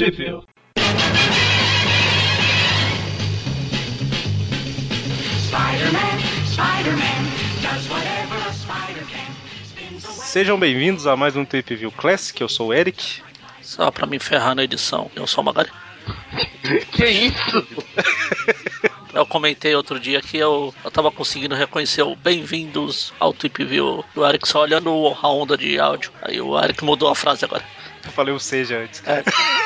Trip Sejam bem-vindos a mais um Trip View Classic. Eu sou o Eric. Só pra me ferrar na edição, eu sou o Magari. que isso? Eu comentei outro dia que eu, eu tava conseguindo reconhecer o bem-vindos ao Trip View do Eric só olhando a onda de áudio. Aí o Eric mudou a frase agora. Eu falei o seja antes. É.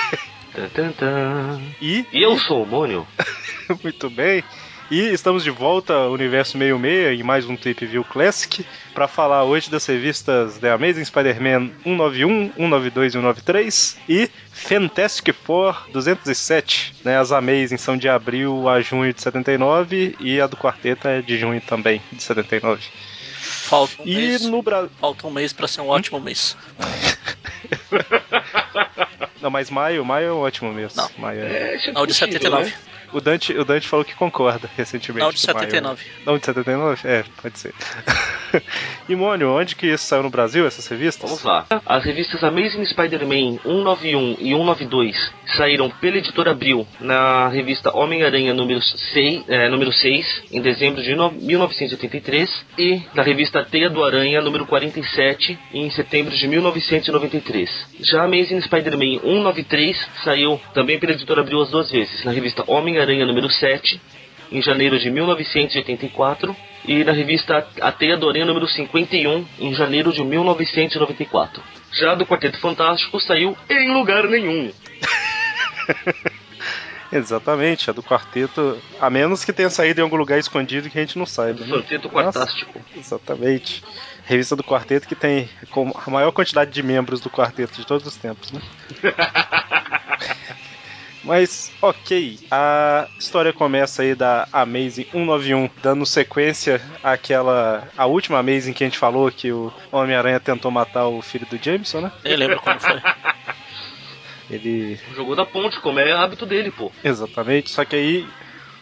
e? Eu sou o Mônio. Muito bem. E estamos de volta ao Universo 66 em mais um Trip View Classic para falar hoje das revistas The Amazing Spider-Man 191, 192 e 193 e Fantastic Four 207. Né? As Amazing são de abril a junho de 79 e a do quarteto é de junho também, de 79. Falta um e mês. No Bra... Falta um mês para ser um ótimo mês. Não, mas maio, maio é um ótimo mês. Não, maio é... é não, de 79. Né? O Dante, o Dante falou que concorda recentemente. Não, de 79. Maio. Não, de 79? É, pode ser. e Mônio, onde que isso saiu no Brasil, essas revistas? Vamos lá. As revistas Amazing Spider-Man 191 e 192 saíram pela editora Abril na revista Homem-Aranha número 6, é, número 6, em dezembro de no, 1983, e na revista Teia do Aranha número 47, em setembro de 1993. Já Amazing Spider-Man 193 saiu também pela editora Abril as duas vezes, na revista Homem-Aranha número 7, em janeiro de 1984, e na revista A Teia do Aranha número 51, em janeiro de 1994. Já do Quarteto Fantástico saiu em lugar nenhum. Exatamente, a do quarteto, a menos que tenha saído em algum lugar escondido que a gente não saiba. Né? Quarteto Quartástico. Exatamente. Revista do quarteto que tem a maior quantidade de membros do quarteto de todos os tempos, né? Mas, ok, a história começa aí da Amazing 191, dando sequência àquela. a última Amazing que a gente falou que o Homem-Aranha tentou matar o filho do Jameson, né? Eu lembro quando foi. Ele. Jogou da ponte, como é hábito dele, pô. Exatamente, só que aí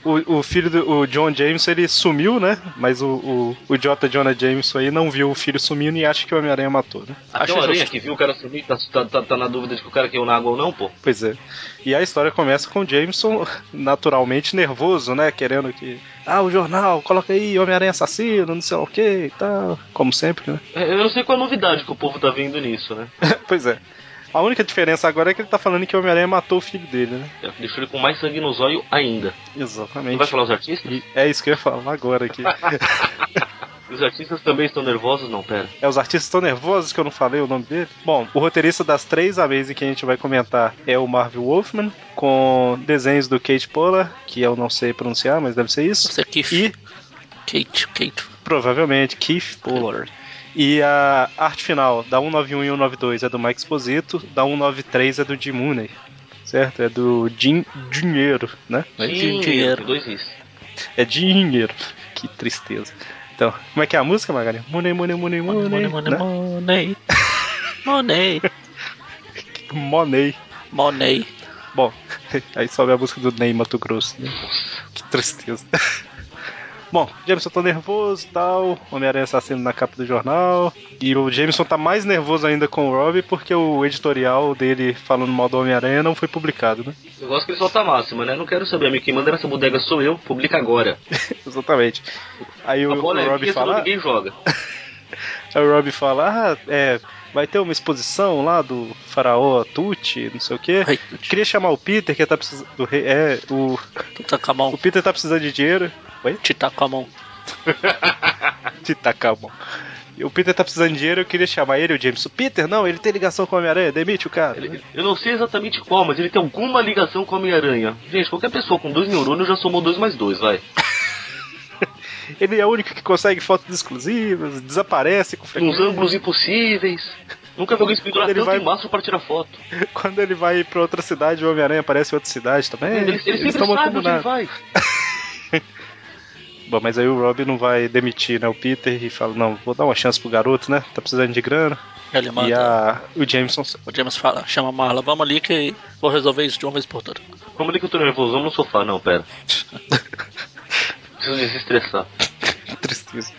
o, o filho do o John Jameson ele sumiu, né? Mas o, o, o J. Jonah Jameson aí não viu o filho sumindo e acha que o Homem-Aranha matou, né? Até o Aranha que viu o cara sumir, tá, tá, tá, tá, na dúvida de que o cara caiu na água ou não, pô. Pois é. E a história começa com o Jameson naturalmente nervoso, né? Querendo que. Ah, o jornal, coloca aí Homem-Aranha assassino, não sei o que e tal. Como sempre, né? É, eu não sei qual a novidade que o povo tá vendo nisso, né? pois é. A única diferença agora é que ele tá falando que o Homem-Aranha matou o filho dele, né? É, deixou ele com mais sangue no zóio ainda. Exatamente. Não vai falar os artistas? E é isso que eu ia falar agora aqui. Os artistas também estão nervosos? Não, pera. É, os artistas estão nervosos que eu não falei o nome dele? Bom, o roteirista das três Amazing que a gente vai comentar é o Marvel Wolfman, com desenhos do Kate Polar, que eu não sei pronunciar, mas deve ser isso. Você Keith. E... Kate, Kate. Provavelmente, Keith Pollard. E a arte final da 191 e 192 é do Mike Exposito, da 193 é do Jim Mooney, certo? É do Jim Dinheiro, né? É dinheiro, dois isso. É dinheiro. Que tristeza. Então, como é que é a música, Magari? Money, money, money, money. Money, money, né? money. money. money. Money. Bom, aí sobe a música do Ney Mato Grosso. Né? Que tristeza. Bom, Jameson tá nervoso e tal. Homem-Aranha assassino na capa do jornal. E o Jameson tá mais nervoso ainda com o Rob porque o editorial dele falando mal do Homem-Aranha não foi publicado, né? Eu gosto que ele solta a máxima, né? Não quero saber, amigo. Quem manda nessa bodega sou eu, publica agora. Exatamente. Aí o, o Rob fala. Ninguém joga. Aí o Rob fala: Ah, é vai ter uma exposição lá do faraó Tuti, não sei o quê. Queria chamar o Peter, que tá precisando do rei. É, o. Tutakamon. O Peter tá precisando de dinheiro. Oi? Titakamon. Titakamon. O Peter tá precisando de dinheiro, eu queria chamar ele, o James. O Peter, não, ele tem ligação com o Homem-Aranha, demite o cara. Ele, eu não sei exatamente qual, mas ele tem alguma ligação com o Homem-Aranha. Gente, qualquer pessoa com dois neurônios já somou dois mais dois, vai. ele é o único que consegue fotos exclusivas, desaparece com frequência. Uns ângulos impossíveis. Nunca vi alguém pendurar tanto vai... em mastro para tirar foto. Quando ele vai pra outra cidade, o Homem-Aranha aparece em outra cidade também. Ele, ele, ele sempre sabe onde ele vai. Bom, mas aí o Rob não vai demitir né, o Peter e fala, não, vou dar uma chance pro garoto, né? Tá precisando de grana. Ele manda. E a, o Jameson. O James fala, chama a Marla, vamos ali que vou resolver isso de uma vez por todas. Vamos ali que eu tô nervoso, vamos no sofá, não, pera. Preciso desestressar. Tristeza.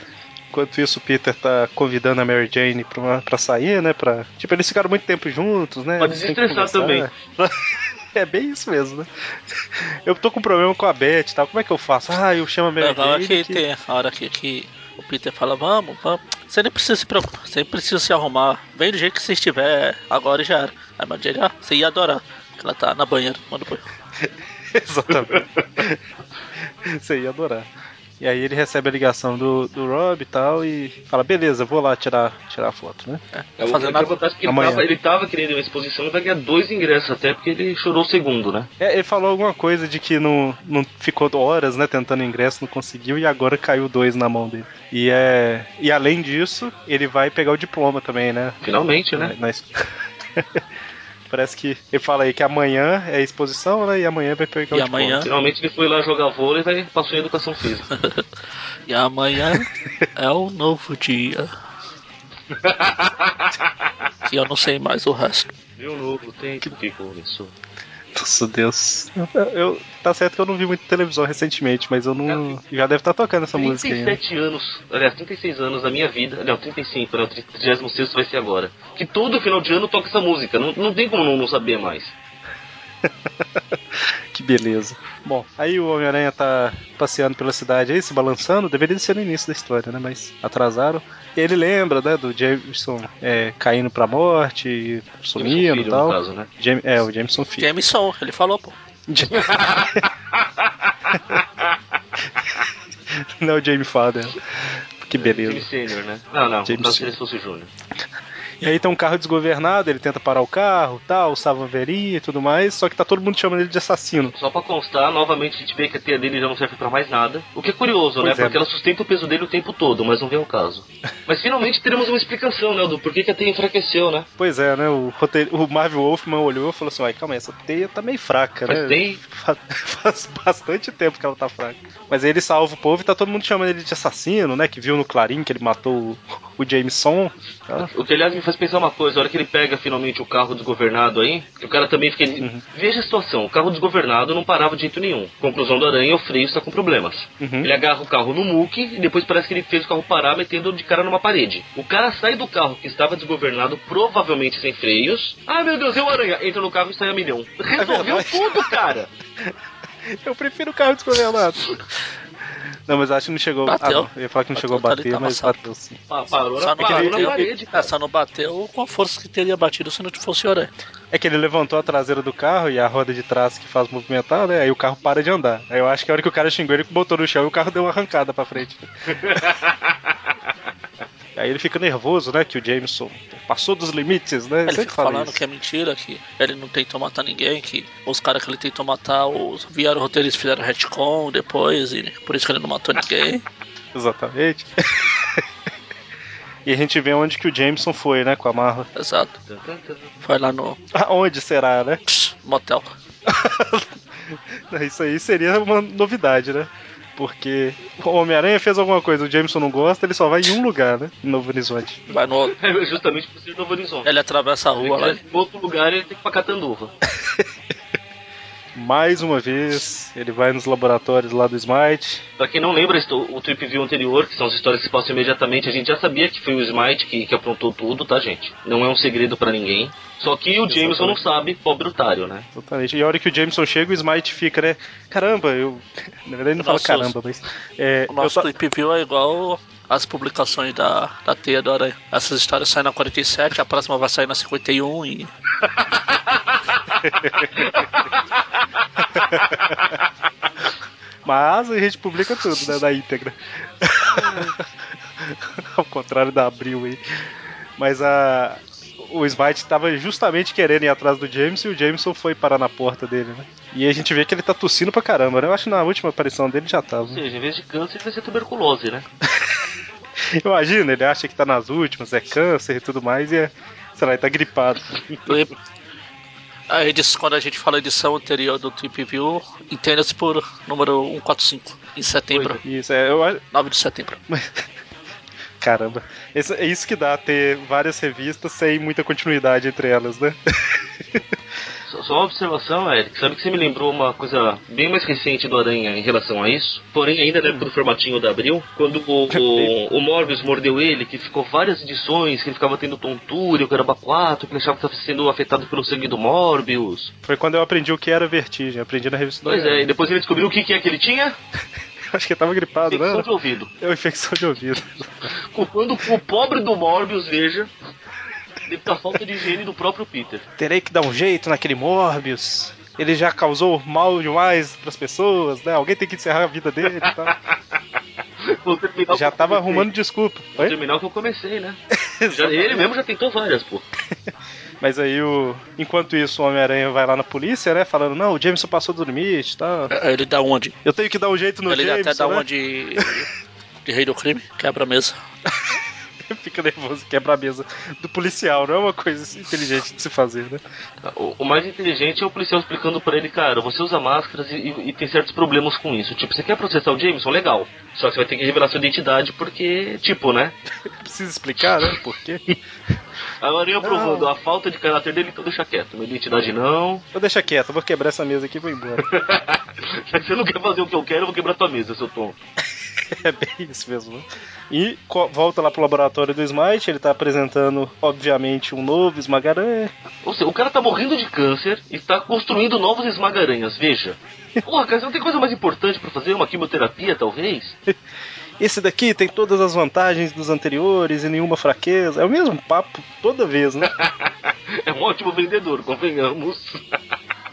Enquanto isso, o Peter tá convidando a Mary Jane pra, pra sair, né? Pra... Tipo, eles ficaram muito tempo juntos, né? Pra desestressar também. É bem isso mesmo, né? Eu tô com problema com a Beth e tal. Como é que eu faço? Ah, eu chamo a Mary Legal é Jane que que- tem a hora que, que o Peter fala, vamos, vamos. Você nem precisa se preocupar, você nem precisa se arrumar. Vem do jeito que você estiver agora e já era. Aí a Mary Jane, ah, você ia adorar. Que ela tá na banheira, manda banho. Exatamente. Você ia adorar. E aí ele recebe a ligação do, do Rob e tal e fala, beleza, vou lá tirar, tirar a foto, né? É, É, fazendo a nada. vantagem que ele Amanhã. tava, ele tava querendo uma exposição e vai ganhar dois ingressos até porque ele chorou o segundo, né? É, ele falou alguma coisa de que não, não ficou horas, né, tentando ingresso, não conseguiu e agora caiu dois na mão dele. E é. E além disso, ele vai pegar o diploma também, né? Finalmente, né? Na, na Parece que ele fala aí que amanhã é a exposição, né? E amanhã vai pegar E o diploma. amanhã? Finalmente ele foi lá jogar vôlei e vai, passou em educação física. E amanhã é um novo dia. que eu não sei mais o resto. Viu novo tempo que começou. Nossa Deus. Eu, eu- tá certo que eu não vi muito televisão recentemente, mas eu não. Já deve estar tocando essa música aí. Né? 37 anos, aliás, 36 anos da minha vida, não, 35, né, o 36 vai ser agora. Que todo final de ano toca essa música, não, não tem como não, não saber mais. Que beleza. Bom, aí o Homem-Aranha tá passeando pela cidade aí, se balançando. Deveria ser no início da história, né? Mas atrasaram. E ele lembra, né, do Jameson é, caindo pra morte, sumindo e tal. Caso, né? Jam- é, o Jameson Filho. Jameson, ele falou, pô. Não é o Jamie Fader. Que Time beleza. sênior, né? Não, não, James caso se Senior. ele fosse Júnior. E aí tem um carro desgovernado, ele tenta parar o carro, tal, salva e tudo mais, só que tá todo mundo chamando ele de assassino. Só pra constar, novamente a gente vê que a teia dele já não serve pra mais nada. O que é curioso, Pois né? é. Porque ela sustenta o peso dele o tempo todo, mas não vem ao caso. Mas finalmente teremos uma explicação, né, do porquê que a teia enfraqueceu, né? Pois é, né? O, roteiro, o Marvel Wolfman olhou e falou assim: Ai, calma aí, essa teia tá meio fraca, Mas né? tem- Fa- Faz bastante tempo que ela tá fraca. Mas aí ele salva o povo e tá todo mundo chamando ele de assassino, né? Que viu no Clarim que ele matou o, o Jameson. tá? O que aliás me faz pensar uma coisa, a hora que ele pega finalmente o carro desgovernado aí, o cara também fica. Uhum. Veja a situação, o carro desgovernado não parava de jeito nenhum. Conclusão do aranha, o freio está com problemas. Uhum. Ele agarra o carro no muque e depois parece que ele fez o carro parar metendo de cara numa parede. O cara sai do carro que estava desgovernado, provavelmente sem freios. Ah meu Deus, é o aranha! Entra no carro e sai a milhão. Resolveu verdade. tudo, cara! Eu prefiro o carro desgovernado. Não, mas acho que não chegou. Bateu. Ah, não, eu ia falar que não Bateu, chegou a tá bater, tá mas amassado. bateu sim. Pa- Parou, Só na, não, parou ele- na bateu, parede, é, cara. só não bateu com a força que teria batido se não fosse o aranha. É que ele levantou a traseira do carro e a roda de trás que faz movimentar, né? Aí o carro para de andar. Aí eu acho que a hora que o cara xingou ele botou no chão e o carro deu uma arrancada pra frente. Aí ele fica nervoso, né? Que o Jameson passou dos limites, né? Ele sempre fica fala falando isso. que é mentira, que ele não tentou matar ninguém, que os caras que ele tentou matar, os vieram roteiristas fizeram retcon depois, e por isso que ele não matou ninguém. Exatamente. e a gente vê onde que o Jameson foi, né? Com a Marla. Exato. Foi lá no Aonde será, né? motel. Isso aí seria uma novidade, né? Porque o Homem-Aranha fez alguma coisa, o Jameson não gosta, ele só vai em um lugar, né? Em Novo Horizonte. Vai no. É justamente por ser Novo Horizonte. Ele atravessa a Ele rua lá. em outro lugar ele tem que ir pra Catanduva. Mais uma vez, ele vai nos laboratórios lá do Smite. Pra quem não lembra o, o Trip View anterior, que são as histórias que se passam imediatamente, a gente já sabia que foi o Smite que, que aprontou tudo, tá, gente? Não é um segredo pra ninguém. Só que o Jameson não sabe, pobre otário, né? Totalmente. E a hora que o Jameson chega, o Smite fica, né? Caramba, eu. Na verdade, ele não fala caramba, mas. É, O nosso eu clip view é igual as publicações da, da Teia do Aranha. Essas histórias saem na 47, a próxima vai sair na 51 e. Mas a gente publica tudo, né? Na íntegra. Ao contrário da Abril aí. Mas a. O Smite tava justamente querendo ir atrás do Jameson e o Jameson foi parar na porta dele, né? E a gente vê que ele tá tossindo pra caramba, né? Eu acho que na última aparição dele já tava. Ou seja, em vez de câncer, vai ser tuberculose, né? Imagina, ele acha que tá nas últimas, é câncer e tudo mais, e é. Sei lá, ele tá gripado. A edição, quando a gente fala edição anterior do Trip View, entenda-se por número 145, em setembro, Isso, é, eu acho. 9 de setembro. Caramba. Esse- é isso que dá ter várias revistas sem muita continuidade entre elas, né? Só, uma observação, Eric. Sabe que você me lembrou uma coisa bem mais recente do Aranha em relação a isso? Porém, ainda na época do formatinho da Abril, quando o, o, o Morbius mordeu ele, que ficou várias edições, que ele ficava tendo tontura, o caramba 4, que ele achava que estava sendo afetado pelo sangue do Morbius. Foi quando eu aprendi o que era vertigem, aprendi na revista Pois é, e depois ele descobriu o que, que é que ele tinha? Acho que ele tava gripado, Infecção né? de ouvido. É uma infecção de ouvido. Culpando o pobre do Morbius, veja, devido à falta de higiene do próprio Peter. Terei que dar um jeito naquele Morbius. Ele já causou mal demais pras pessoas, né? Alguém tem que encerrar a vida dele e tal. Já tava arrumando desculpa. Vou Oi? terminar o que eu comecei, né? Já- ele mesmo já tentou várias, pô. Mas aí o. Enquanto isso, o Homem-Aranha vai lá na polícia, né? Falando, não, o Jameson passou do limite e tal. É, Ele dá uma de. Eu tenho que dar um jeito no ele Jameson. até dá né? uma de. De rei do crime, quebra a mesa. Fica nervoso, quebra a mesa do policial, não é uma coisa inteligente de se fazer, né? O, o mais inteligente é o policial explicando pra ele, cara, você usa máscaras e, e- e tem certos problemas com isso. Tipo, você quer processar o Jameson? Legal. Só que você vai ter que revelar sua identidade porque, tipo, né? Precisa explicar, né? Por quê? A Aranha provando a falta de caráter dele, então deixa quieto. Minha identidade não. Então deixa quieto, eu vou quebrar essa mesa aqui e vou embora. Já que você não quer fazer o que eu quero, eu vou quebrar tua mesa, seu tom. É bem isso mesmo. né? E volta lá pro laboratório do Smite, ele tá apresentando, obviamente, um novo esmagaranha. Ou seja, o cara tá morrendo de câncer e está construindo novos esmagaranhas, veja. Porra, cara, você não tem coisa mais importante pra fazer? Uma quimioterapia, talvez? Esse daqui tem todas as vantagens dos anteriores e nenhuma fraqueza. É o mesmo papo toda vez, né? é um ótimo vendedor, convenhamos.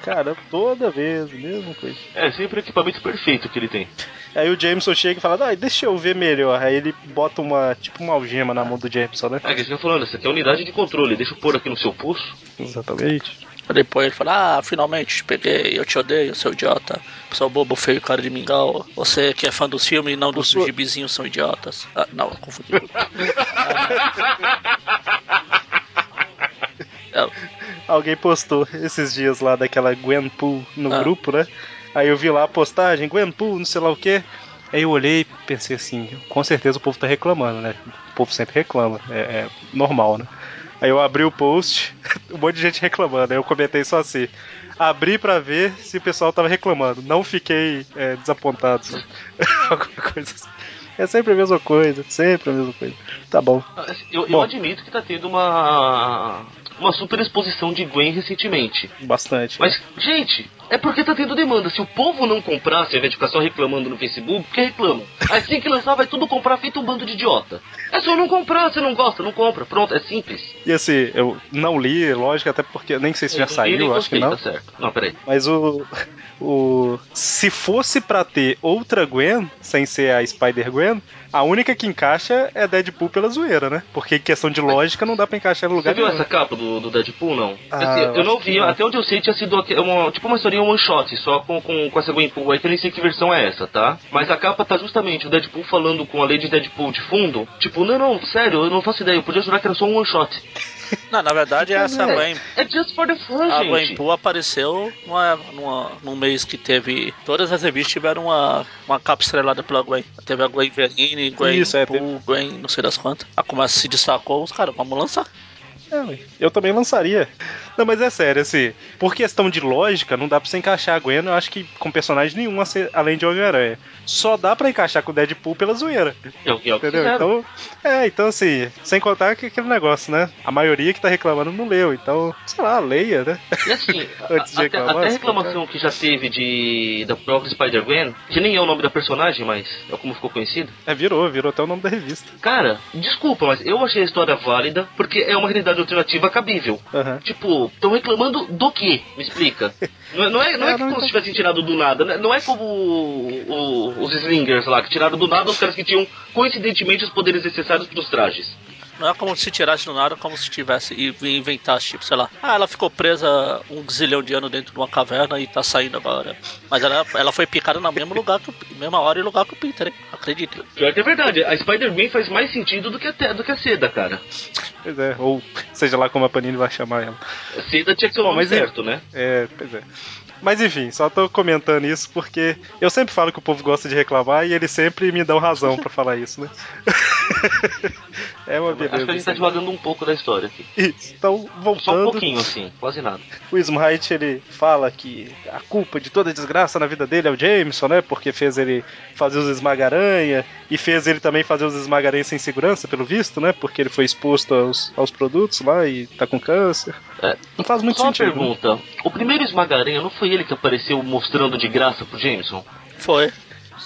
Cara, toda vez, mesma coisa. É sempre o equipamento perfeito que ele tem. Aí o Jameson chega e fala, ah, deixa eu ver melhor. Aí ele bota uma, tipo uma algema na mão do Jameson, né? É que gente tá falando, essa aqui é a unidade de controle, deixa eu pôr aqui no seu pulso. Exatamente. Depois ele fala, ah, finalmente te peguei, eu te odeio, seu idiota. Seu bobo feio, cara de mingau. Você que é fã dos filmes e não dos sua- gibizinhos são idiotas. Ah, não, confundi. É, Alguém postou esses dias lá daquela Gwenpool no Ah. grupo, né? Aí eu vi lá a postagem, Gwenpool, não sei lá o que. Aí eu olhei e pensei assim, com certeza o povo tá reclamando, né? O povo sempre reclama, é, é normal, né? Aí eu abri o post, um monte de gente reclamando, aí eu comentei só assim. Abri pra ver se o pessoal tava reclamando. Não fiquei é, desapontado. Alguma coisa assim. É sempre a mesma coisa, sempre a mesma coisa. Tá bom. Eu, eu Bom. admito que tá tendo uma. Uma super exposição de Gwen recentemente. Bastante. Mas, gente, é porque tá tendo demanda. Se o povo não comprasse, ao invés de ficar só reclamando no Facebook, porque reclamam. Assim que lançar, vai tudo comprar feito um bando de idiota. É só não comprar, você não gosta, não compra. Pronto, é simples. E assim, eu não li, lógico, até porque nem sei se já Eu nem saiu, acho que não. Tá certo. Não, peraí. Mas o. O. Se fosse pra ter outra Gwen, sem ser a Spider-Gwen, a única que encaixa é Deadpool pela zoeira, né? Porque questão de lógica não dá pra encaixar no Você lugar viu nenhum. essa capa do, do Deadpool, não? Ah, Assim, eu eu não vi, não. até onde eu sei tinha sido uma, tipo uma historinha one shot, só com, com, com essa Gwenpool aí, que eu nem sei que versão é essa, tá? Mas a capa tá justamente o Deadpool falando com a Lady Deadpool de fundo, tipo, não, não, sério, eu não faço ideia, eu podia jurar que era só um one shot. Não, na verdade essa é, Gwen. é just for the fun, A gente. Gwenpool apareceu numa, numa, num mês que teve. Todas as revistas tiveram uma, uma capa estrelada pela Gwen. Teve a Gwen Verine, Gwen Isso, é, Pool, Gwen não sei das quantas. A começa se destacou, os caras, vamos lançar. É, eu também lançaria. Não, mas é sério, assim, por questão de lógica, não dá pra você encaixar a Gwen, eu acho que com personagem nenhum além de Homem-Aranha. Só dá pra encaixar com o Deadpool pela zoeira. O que Entendeu? fizeram. Então, é, então assim, sem contar que aquele negócio, né? A maioria que tá reclamando não leu, então, sei lá, leia, né? E assim, Antes de até, reclamar, até a assim, reclamação que já teve de da própria Spider-Gwen, que nem é o nome da personagem, mas é como ficou conhecido. É, virou, virou até o nome da revista. Cara, desculpa, mas eu achei a história válida porque é uma realidade alternativa cabível. Aham. Tipo, estão reclamando do quê? Me explica. Não é, não é, não é É, como então- se tivessem tirado do nada. né? Não é como o- o- os Slingers lá, que tiraram do nada os caras que tinham coincidentemente os poderes necessários para os trajes. Não é como se tirasse do nada, como se tivesse e inventasse, tipo, sei lá. Ah, ela ficou presa um zilhão de anos dentro de uma caverna e tá saindo agora. Mas ela, ela foi picada no mesmo lugar que mesma hora e lugar que o Peter, hein? Acredita. Pior que é verdade, a Spider-Man faz mais sentido do que a, do que a seda, cara. Pois é, ou seja lá como a Panini vai chamar ela. A seda tinha que ser o nome mas certo, né? É, pois é. Mas enfim, só tô comentando isso porque eu sempre falo que o povo gosta de reclamar e eles sempre me dão razão pra falar isso, né? é uma beleza. Acho que a gente tá devagando um pouco da história aqui. Isso. Então, voltando. Só um pouquinho, assim, quase nada. O Smite, ele fala que a culpa de toda a desgraça na vida dele é o Jameson, né? Porque fez ele fazer os esmagaranha e fez ele também fazer os esmagaranha sem segurança, pelo visto, né? Porque ele foi exposto aos, aos produtos lá e tá com câncer. É. Não faz muito Só uma sentido. né? pergunta. O primeiro esmagaranha não foi ele que apareceu mostrando de graça pro Jameson? Foi.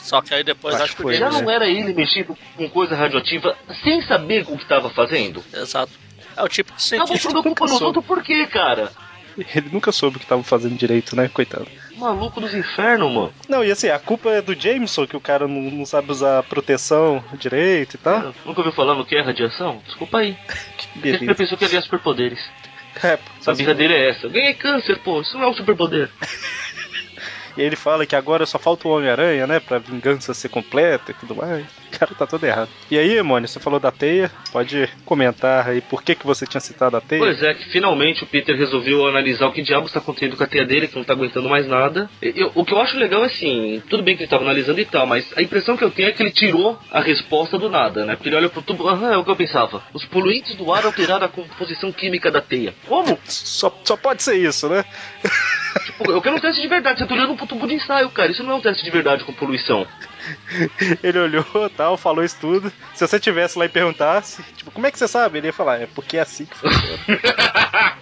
Só que aí depois Acho acho, que que foi, o Já né? não era ele mexido com coisa radioativa sem saber o que tava fazendo? Exato. É o tipo de Tava cientista. botando a culpa nos outros por quê, cara? Ele nunca soube o que tava fazendo direito, né? Coitado. Maluco dos infernos, mano. Não, e assim, a culpa é do Jameson, que o cara não, não sabe usar proteção direito e tal. Nunca ouviu falar no que é radiação? Desculpa aí. Que Ele beleza. pensou que havia superpoderes. É, A birra dele é essa. Ganhei câncer, pô. Isso não é um superpoder. E ele fala que agora só falta o Homem-Aranha, né? Pra vingança ser completa e tudo mais. O cara tá todo errado. E aí, Mônio, você falou da teia. Pode comentar aí por que, que você tinha citado a teia? Pois é, que finalmente o Peter resolveu analisar o que diabos está acontecendo com a teia dele, que não tá aguentando mais nada. Eu- o que eu acho legal é assim, tudo bem que ele tava analisando e tal, mas a impressão que eu tenho é que ele tirou a resposta do nada, né? Porque ele olha pro tubo, aham, é o que eu pensava. Os poluentes do ar alteraram a composição química da teia. Como? Só, só pode ser isso, né? Tipo, eu quero um teste de verdade, você tá olhando pro tubo de ensaio, cara. Isso não é um teste de verdade com poluição. Ele olhou tal, falou isso tudo. Se você tivesse lá e perguntasse, tipo, como é que você sabe? Ele ia falar, é porque é assim que funciona.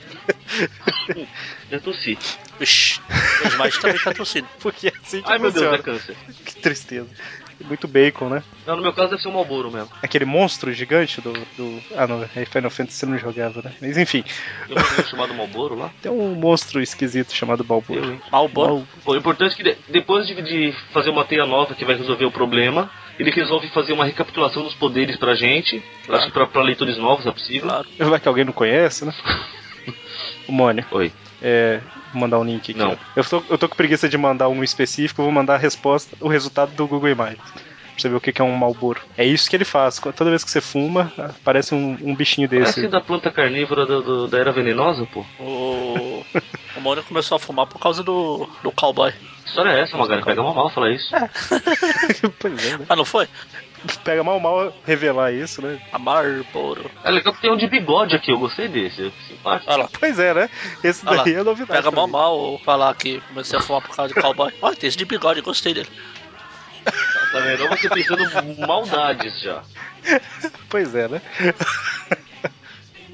Já tossi. Vixe, o Smite também tá tossindo. porque é assim que Ai meu Deus, funciona. é câncer. Que tristeza. Muito bacon, né? Não, no meu caso deve ser um Malboro mesmo. Aquele monstro gigante do. do... Ah, não, é Final Fantasy você não jogava, né? Mas enfim, vou ver chamado Malboro lá. tem um monstro esquisito chamado hein? Malboro. Bom, o importante é que de- depois de, de fazer uma teia nova que vai resolver o problema, ele resolve fazer uma recapitulação dos poderes pra gente. Acho que pra, pra leitores novos é possível. Claro. Vai que alguém não conhece, né? O Mônio, Oi. é. Vou mandar um link aqui. Não. Eu tô, eu tô com preguiça de mandar um específico, vou mandar a resposta, o resultado do Google Imagens. Pra você ver o que que é um Malboro. É isso que ele faz. Toda vez que você fuma, aparece um, um bichinho desse. Parece da planta carnívora do- do- da era venenosa, pô. O, o Mônio começou a fumar por causa do, do cowboy. Que história é essa, Magari? Pega uma mal falar isso. pois é, né? Ah, não foi? Pega mal mal revelar isso, né? A Marlboro. É legal que tem um de bigode aqui, eu gostei desse. Simpático. Olha lá. Pois é, né? Esse Olha lá. daí é novidade. Pega mal mal falar que comecei a fumar por causa de cowboy. Olha, tem esse de bigode, gostei dele. Tá vendo? Você pensando maldades já. Pois é, né?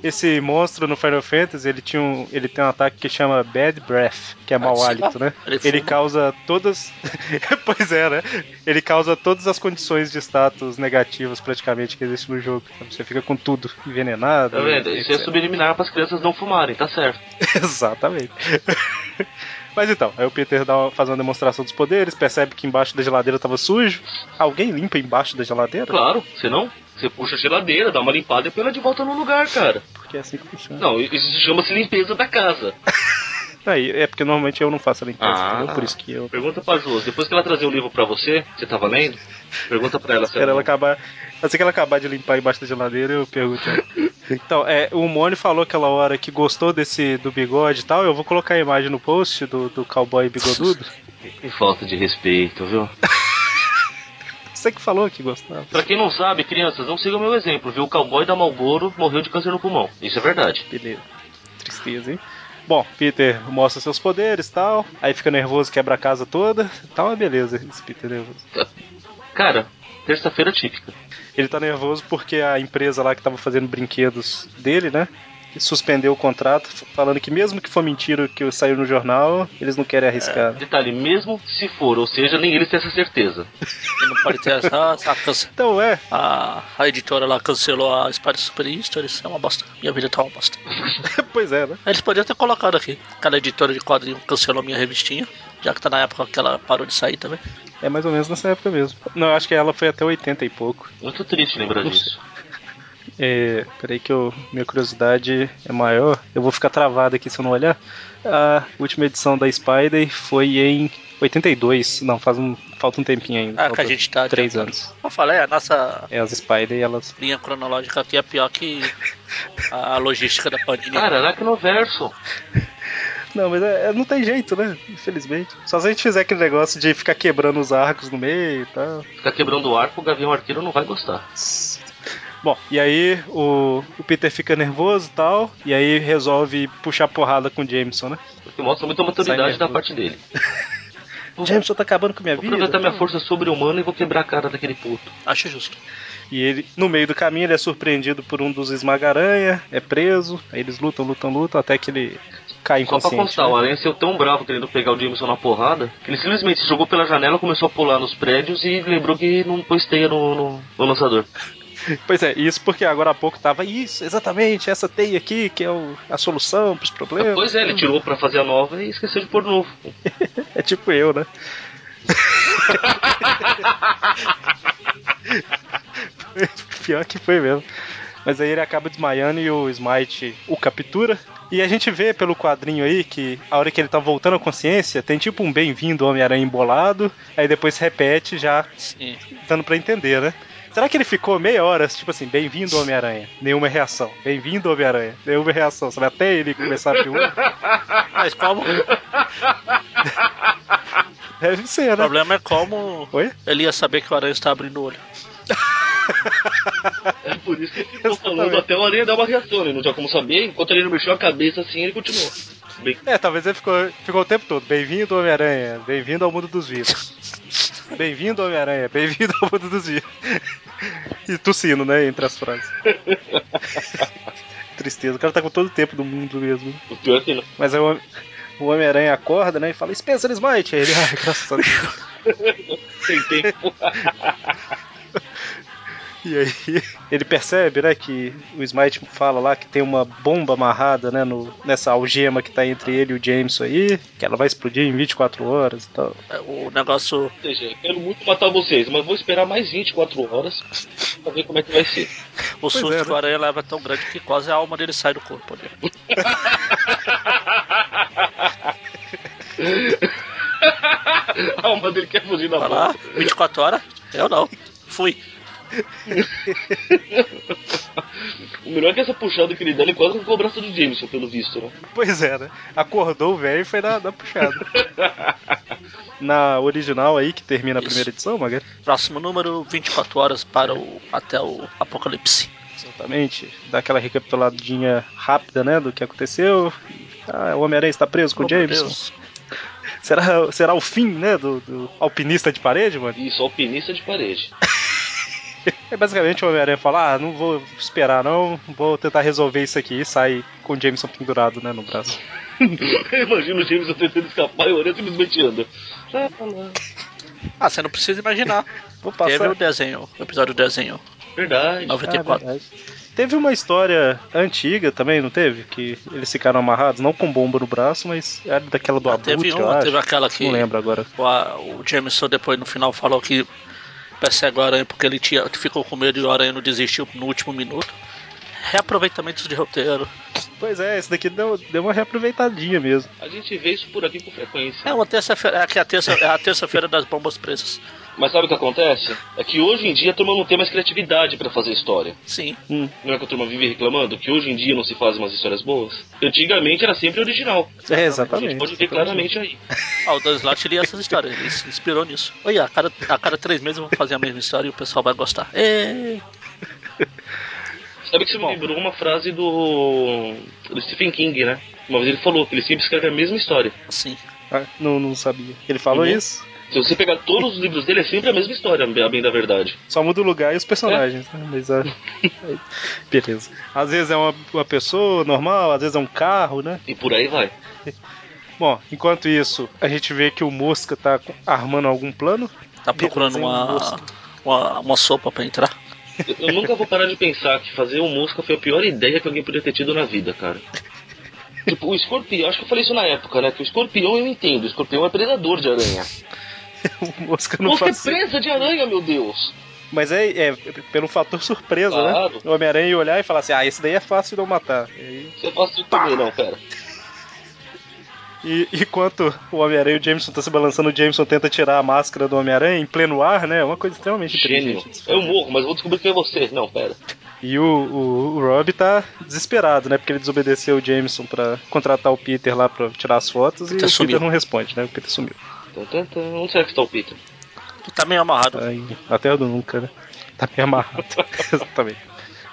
Esse monstro no Final Fantasy, ele, tinha um, ele tem um ataque que chama Bad Breath, que é mau lá. hálito, né? Ele causa todas. pois é, né? Ele causa todas as condições de status negativos praticamente que existem no jogo. Você fica com tudo envenenado. Tá vendo? Isso é etc. subliminar para as crianças não fumarem, tá certo. Exatamente. Mas então, aí o Peter dá uma, faz uma demonstração dos poderes, percebe que embaixo da geladeira tava sujo. Alguém limpa embaixo da geladeira? Claro, senão você puxa a geladeira, dá uma limpada e põe ela de volta no lugar, cara. Porque é assim que funciona. Não, isso chama-se limpeza da casa. Aí, é porque normalmente eu não faço a limpeza, Ah. Por isso que eu. Pergunta pra Jus, depois que ela trazer o livro pra você, você tava lendo, pergunta pra ela se Espera ela acabar. Assim que ela acabar de limpar embaixo da geladeira, eu pergunto. ela. Então, é, o Mone falou aquela hora que gostou desse do bigode e tal. Eu vou colocar a imagem no post do, do cowboy bigodudo. Que falta de respeito, viu? Você que falou que gostava. Pra quem não sabe, crianças, não sigam meu exemplo, viu? O cowboy da Malboro morreu de câncer no pulmão. Isso é verdade. Beleza. Tristeza, hein? Bom, Peter mostra seus poderes e tal. Aí fica nervoso, quebra a casa toda. Tá uma beleza esse Peter nervoso. Cara, terça-feira típica. Ele tá nervoso porque a empresa lá que tava fazendo brinquedos dele, né? Suspendeu o contrato, falando que mesmo que for mentira que saiu no jornal, eles não querem arriscar. Detalhe, mesmo se for, ou seja, nem eles têm essa certeza. E não pode ter essa, essa cance- Então é, a, a editora lá cancelou a Spider Super Stories. É uma bosta. Minha vida tá uma bosta. pois é, né? Eles podiam ter colocado aqui. Aquela editora de quadrinho cancelou minha revistinha. Já que tá na época que ela parou de sair também. É mais ou menos nessa época mesmo. Não, eu acho que ela foi até 80 e pouco. Muito triste lembrar disso. É, peraí que eu, minha curiosidade é maior. Eu vou ficar travado aqui se eu não olhar. A última edição da Spider foi em 82. Não, faz um, falta um tempinho ainda. Ah, que a gente tá Três adiantando. anos. Eu falei, a nossa É, as Spider, elas... linha cronológica aqui é pior que a logística da Panini. Cara, Aracnoverso. Não, mas é- é- não tem jeito, né? Infelizmente. Só se a gente fizer aquele negócio de ficar quebrando os arcos no meio e tal. Ficar quebrando o arco, o Gavião Arqueiro não vai gostar. Bom, e aí o, o Peter fica nervoso e tal, e aí resolve puxar porrada com o Jameson, né? Porque mostra muita maturidade da parte dele. O Jameson tá acabando com a minha Vou vida. aproveitar minha força sobre-humana e vou quebrar a cara daquele puto. Acho justo. E ele, no meio do caminho, ele é surpreendido por um dos esmagaranha, é preso, aí eles lutam, lutam, lutam, até que ele cai Só pra inconsciente. constar, né? o Aranha saiu tão bravo querendo pegar o Jameson na porrada que ele simplesmente se jogou pela janela, começou a pular nos prédios e lembrou que não pôs teia no, no, no lançador. Pois é, isso porque agora há pouco tava isso, exatamente, essa teia aqui que é o- a solução pros problemas. Pois é, ele tirou pra fazer a nova e esqueceu de pôr de novo. É tipo eu, né? Pior que foi mesmo. Mas aí ele acaba desmaiando e o Smite o captura. E a gente vê pelo quadrinho aí que a hora que ele tá voltando à consciência, tem tipo um bem-vindo Homem-Aranha embolado, aí depois repete já Sim. dando pra entender, né? Será que ele ficou meia hora, tipo assim, bem-vindo Homem-Aranha? Nenhuma reação. Bem-vindo Homem-Aranha? Nenhuma reação. Sabe, até ele começar a abrir o olho? Mas como. Deve ser, O né? problema é como Oi? ele ia saber que o aranha está abrindo o olho. É por isso que ele ficou Exatamente. falando até o Aranha dar uma reação, ele não tinha como saber, enquanto ele não mexeu a cabeça assim, ele continuou. Bem, É, talvez ele ficou, ficou o tempo todo. Bem-vindo, Homem-Aranha. Bem-vindo ao mundo dos vivos. Bem-vindo, Homem-Aranha. Bem-vindo ao mundo dos vivos. E tossindo, né? Entre as frases. Tristeza. O cara tá com todo o tempo do mundo mesmo. o pior é que não. Mas aí o, Homem- o Homem-Aranha acorda, né? E fala: Spencer Smite. Aí ele, ai, graças a Deus. Tem tempo. E aí ele percebe, né, que o Smite fala lá que tem uma bomba amarrada, né, no, nessa algema que tá entre ele e o Jameson aí, que ela vai explodir em 24 horas e tal. É, O negócio. Ou seja, eu quero muito matar vocês, mas vou esperar mais 24 horas pra ver como é que vai ser. O susto é, né? que o aranha leva é tão grande que quase a alma dele sai do corpo dele. a alma dele quer fugir da Vai lá, boca. 24 horas? Eu não. Fui. O melhor é que essa puxada que ele dá, ele quase o braço do Jameson, pelo visto, né? Pois é, né? Acordou o velho e foi na, na puxada. na original aí, que termina a Isso. primeira edição, Maga. Próximo número, 24 horas para o. até o apocalipse. Exatamente. Dá aquela recapituladinha rápida, né, do que aconteceu. Ah, o Homem-Aranha está preso com Oh, o Jameson. Será, será o fim, né, do, do alpinista de parede, mano? Isso, alpinista de parede. É basicamente o Homem-Aranha fala: Ah, não vou esperar, não, vou tentar resolver isso aqui. E sai com o Jameson pendurado, né, no braço. Imagina o Jameson tentando escapar e o Aranha simplesmente anda. Lá. Ah, você não precisa imaginar. Vou passar. Teve o desenho, o episódio do desenho Verdade. Ah, 94. verdade. Teve uma história antiga também, não teve? Que eles ficaram amarrados, não com bomba no braço, mas era daquela do Ah, Abutre, teve eu uma, acho. teve aquela que Não lembro agora. o, o Jameson depois no final falou que persegue o aranha porque ele tinha, ficou com medo e o aranha não desistiu no último minuto. Reaproveitamentos de roteiro. Pois é, esse daqui deu, deu uma reaproveitadinha mesmo. A gente vê isso por aqui com frequência. É uma terça-feira, é que a terça, é a terça-feira das bombas presas. Mas sabe o que acontece? É que hoje em dia a turma não tem mais criatividade pra fazer história. Sim. Hum, Não é que a turma vive reclamando que hoje em dia não se fazem umas histórias boas? Antigamente era sempre original. é, A exatamente. gente pode ver claramente aí. Ah, o Dan Slott lia essas histórias, ele se inspirou nisso. Olha, a cada, a cada três meses eu vou fazer a mesma história e o pessoal vai gostar. É, Sabe que você me lembrou uma frase do, do Stephen King, né? Uma vez ele falou que ele sempre escreve a mesma história. assim. Ah, não, não sabia. Ele falou Uhum. isso? Se você pegar todos os livros dele, é sempre a mesma história, a bem da verdade. Só muda o lugar e os personagens, né? Mas, ah, aí, beleza. Às vezes é uma, uma pessoa normal, às vezes é um carro, né? E por aí vai. Bom, enquanto isso, a gente vê que o Mosca tá armando algum plano. Tá procurando uma, uma, uma sopa pra entrar. Eu, eu nunca vou parar de pensar que fazer o Mosca foi a pior ideia que alguém podia ter tido na vida, cara. Tipo, o escorpião, acho que eu falei isso na época, né? Que o escorpião eu entendo, o escorpião é predador de aranha. o Mosca não Mosca é faz. presa de aranha, meu Deus! Mas é, é pelo fator surpresa, Claro. né? O Homem-Aranha ia olhar e falar assim: ah, esse daí é fácil de eu matar. E, aí- Você faz isso também, não, pera. E enquanto o Homem-Aranha e o Jameson tá se balançando, o Jameson tenta tirar a máscara do Homem-Aranha em pleno ar, né? É uma coisa extremamente Gênio. Eu morro, mas vou descobrir que é você. Não, pera. E o, o, o Rob tá desesperado, né? Porque ele desobedeceu o Jameson pra contratar o Peter lá pra tirar as fotos Peter e o sumiu. Peter não responde, né? O Peter sumiu. Onde será que está o Peter? Tá meio amarrado. Aí, terra do nunca, né? Tá meio amarrado. Exatamente.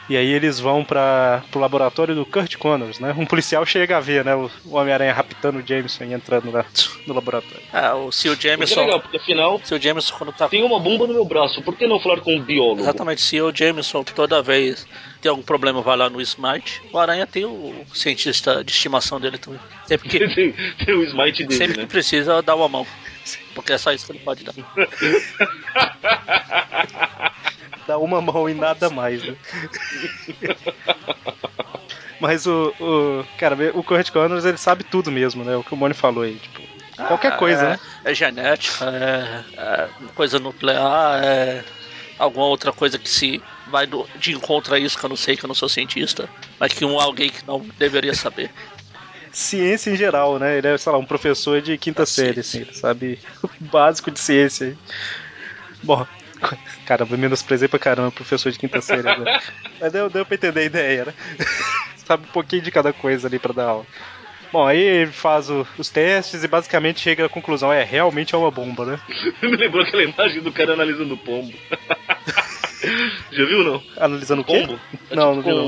E aí eles vão para pro laboratório do Kurt Connors, né? Um policial chega a ver, né? O, o Homem-Aranha raptando o Jameson e entrando lá no laboratório. Ah, o, se o Isso é Jameson. legal, porque afinal Se o Jameson quando tá. tem uma bomba no meu braço, por que não falar com um biólogo? Exatamente, se o Jameson toda vez tem algum problema vai lá no Smite, o Aranha tem o cientista de estimação dele também. Sempre que, tem, tem o smite dele, sempre que né? precisa, dá uma mão. Porque é só isso que ele pode dar. Dá uma mão e nada mais, né? Mas o, o. Cara, o Kurt Connors ele sabe tudo mesmo, né? O que o Moni falou aí. Tipo, qualquer Ah, coisa, é, né? É genética, é, é coisa nuclear, é alguma outra coisa que se vai do- de encontro a isso que eu não sei, que eu não sou cientista, mas que um alguém que não deveria saber. Ciência em geral, né? Ele é, sei lá, um professor de quinta Ah, série, sim, assim. Ele sabe o básico de ciência. Bom, caramba, eu menosprezei pra caramba o professor de quinta série agora. Mas deu, deu pra entender a ideia, né? sabe um pouquinho de cada coisa ali pra dar aula. Bom, aí ele faz o- os testes e basicamente chega à conclusão, é, realmente é uma bomba, né? Me lembrou aquela imagem do cara analisando o pombo. Já viu não? Analisando o? Pombo? É Não, tipo não vi não.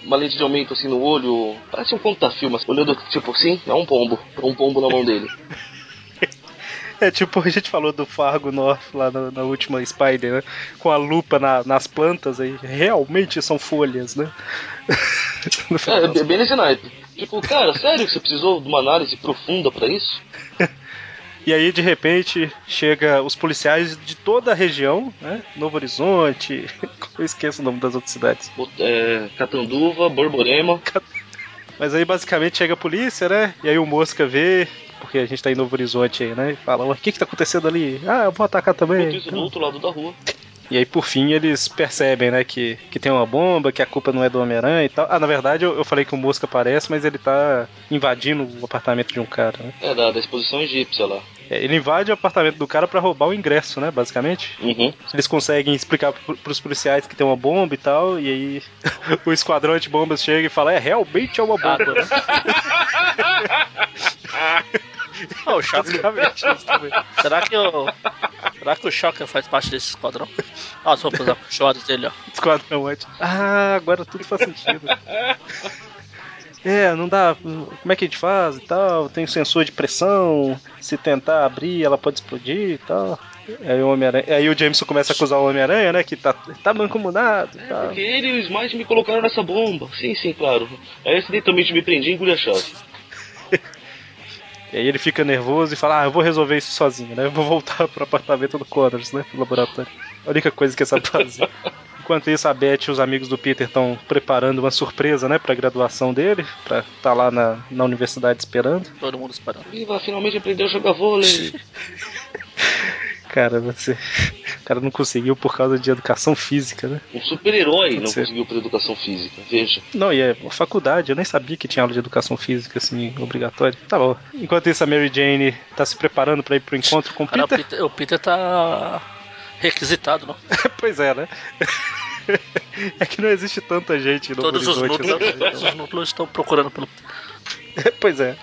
com uma lente de aumento assim no olho. Parece um conta-filme, mas olhando tipo assim, é um pombo. Um pombo na mão dele. É tipo, a gente falou do Fargo North lá na, na última Spider, né? Com a lupa na- nas plantas aí. Realmente são folhas, né? É, é bem nesse naipe. Tipo, cara, sério que você precisou de uma análise profunda pra isso? E aí, de repente, chega os policiais de toda a região, né? Novo Horizonte. Eu esqueço o nome das outras cidades. É, Catanduva, Borborema. Mas aí, basicamente, chega a polícia, né? E aí o Mosca vê, porque a gente tá em Novo Horizonte aí, né? E fala: o que que tá acontecendo ali? Ah, eu vou atacar também. Isso, do outro lado da rua. E aí, por fim, eles percebem, né, que, que tem uma bomba, que a culpa não é do Homem-Aranha e tal. Ah, na verdade, eu, eu falei que o Mosca aparece, mas ele tá invadindo o apartamento de um cara, né? É, da, da exposição egípcia lá. É, ele invade o apartamento do cara pra roubar o ingresso, né, basicamente. Uhum. Eles conseguem explicar pro, pros policiais que tem uma bomba e tal, e aí o esquadrão de bombas chega e fala: é, realmente é uma bomba, né? Ah, o Shocker. Também. Será que o. Será que o Shocker faz parte desse esquadrão? Ó, as roupas acolchoadas dele, ó. Esquadrão antes. Ah, agora tudo faz sentido. É, não dá. Como é que a gente faz e tal? Tem sensor de pressão. Se tentar abrir, ela pode explodir e tal. Aí o, aí o Jameson começa a acusar o Homem-Aranha, né? Que tá, tá mancomunado tal. Porque ele e o Smite me colocaram nessa bomba. Sim, sim, claro. Aí acidentalmente me prendi e engoli a chave. E aí ele fica nervoso e fala: Ah, eu vou resolver isso sozinho, né? Eu vou voltar pro apartamento do Connors, né? Pro laboratório. A única coisa que ele sabe fazer. Enquanto isso, a Beth e os amigos do Peter estão preparando uma surpresa, né? Pra graduação dele, pra estar lá na, na universidade esperando. Todo mundo esperando. Vai finalmente aprender a jogar vôlei. Cara, você. O cara não conseguiu por causa de educação física, né? Um super-herói não ser. conseguiu por educação física. Veja. Não, e é uma faculdade, eu nem sabia que tinha aula de educação física, assim, obrigatória. Tá bom. Enquanto isso, a Mary Jane tá se preparando pra ir pro encontro com o Cara, o Peter. Peter, o Peter tá requisitado, não? pois é, né? é que não existe tanta gente no Todos os núcleos, assim, todos os núcleos estão procurando pelo. pois é.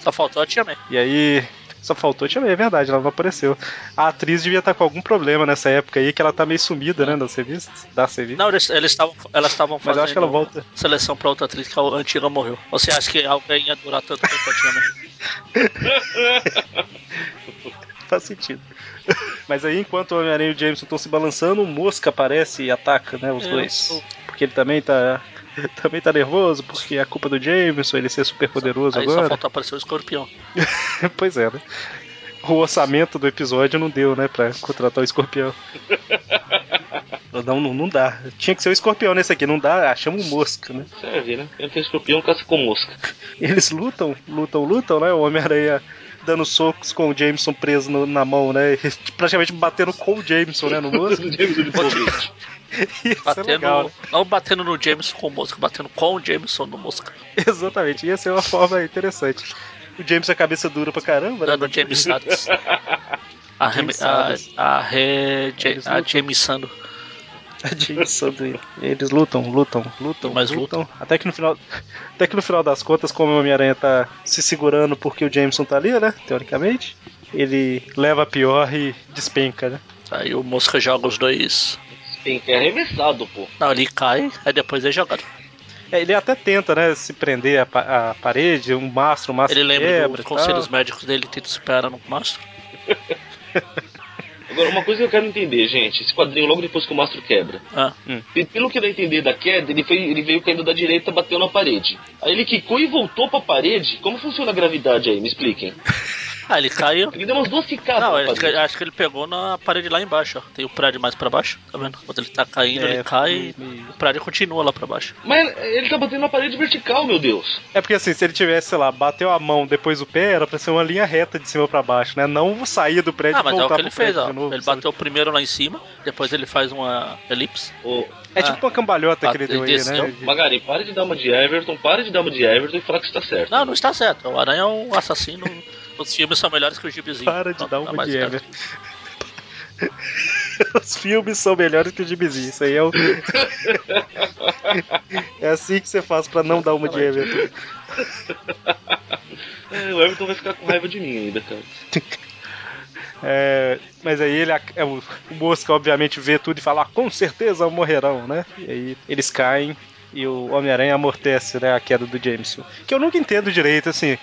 Só faltou a Tia May. E aí. Só faltou também, é verdade, ela não apareceu. A atriz devia estar com algum problema nessa época aí, que ela tá meio sumida, né, das revistas. Das revistas. Não, eles eles estavam elas estavam Mas fazendo eu acho que ela volta. seleção pra outra atriz que a antiga morreu. Você acha que alguém ia durar tanto tempo a Tia May? Faz sentido. Mas aí, enquanto o Homem-Aranha e o Jameson estão se balançando, o Mosca aparece e ataca, né, os É, dois. o- Porque ele também tá. Também tá nervoso, porque é a culpa do Jameson, ele ser super poderoso Aí só agora. faltou aparecer o escorpião. pois é, né? O orçamento do episódio não deu, né, pra contratar o escorpião. Não, não, não dá. Tinha que ser o escorpião nesse aqui, não dá, chama o mosca, né? Serve, né? Quem tem escorpião caça com mosca. Eles lutam, lutam, lutam, né? O Homem-Aranha dando socos com o Jameson preso no- na mão, né? Praticamente batendo com o Jameson, né, no mosca. Jameson de foguete. Isso é Batendo, legal, né? não batendo no Jameson com o Mosca, batendo com o Jameson no Mosca. Exatamente, ia ser uma forma interessante. O Jameson é cabeça dura pra caramba, né? Dando Jamesadas. A, reme- a, Jamesadas. a, re, Eles a lutam. Jamesando. Eles lutam, lutam, lutam, Mas lutam. Até que no final, até que no final das contas, como o Homem-Aranha tá se segurando porque o Jameson tá ali, né? Teoricamente, ele leva a pior e despenca, né? Aí o Mosca joga os dois. que é arremessado, pô. Não, ele cai, aí depois é jogado. É, ele até tenta, né, se prender a, pa- a parede, um mastro, um mastro Ele lembra dos conselhos médicos dele, tenta superar no mastro. Agora, uma coisa que eu quero entender, gente, esse quadrinho logo depois que o mastro quebra. Ah, E Pelo que dá a entender da queda, ele, foi, ele veio caindo da direita, bateu na parede. Aí ele quicou e voltou pra parede. Como funciona a gravidade aí? Me expliquem. ah ele caiu. Ele deu umas duas quicadas Não, na acho que, parede. acho que ele pegou na parede lá embaixo, ó. Tem o prédio mais pra baixo, tá vendo? Quando ele tá caindo, É, ele cai meio- e o prédio continua lá pra baixo. Mas ele tá batendo na parede vertical, meu Deus. É porque assim, se ele tivesse, sei lá, bateu a mão depois o pé, era pra ser uma linha reta de cima pra baixo, né? Não sair do prédio Ah, e mas é o voltar que ele fez, ó. Ele sabe? bateu primeiro lá em cima, depois ele faz uma elipse. É tipo uma cambalhota que ele Ah, deu aí, né? Magari, pare de dar uma de Everton, pare de dar uma de Everton e falar que está certo. Não, não está certo. O Aranha é um assassino. Os filmes são melhores que o gibizinho. Para de Não, dar não uma de certo. Ever. Os filmes são melhores que o Gibizinho. Isso aí é o. é assim que você faz pra não dar uma de Ever. É, o Everton vai ficar com raiva de mim ainda, cara. É, mas aí ele, é, o, o Mosca, obviamente, vê tudo e fala: ah, com certeza morrerão, né? E aí eles caem e o Homem-Aranha amortece né, a queda do Jameson. Que eu nunca entendo direito, assim.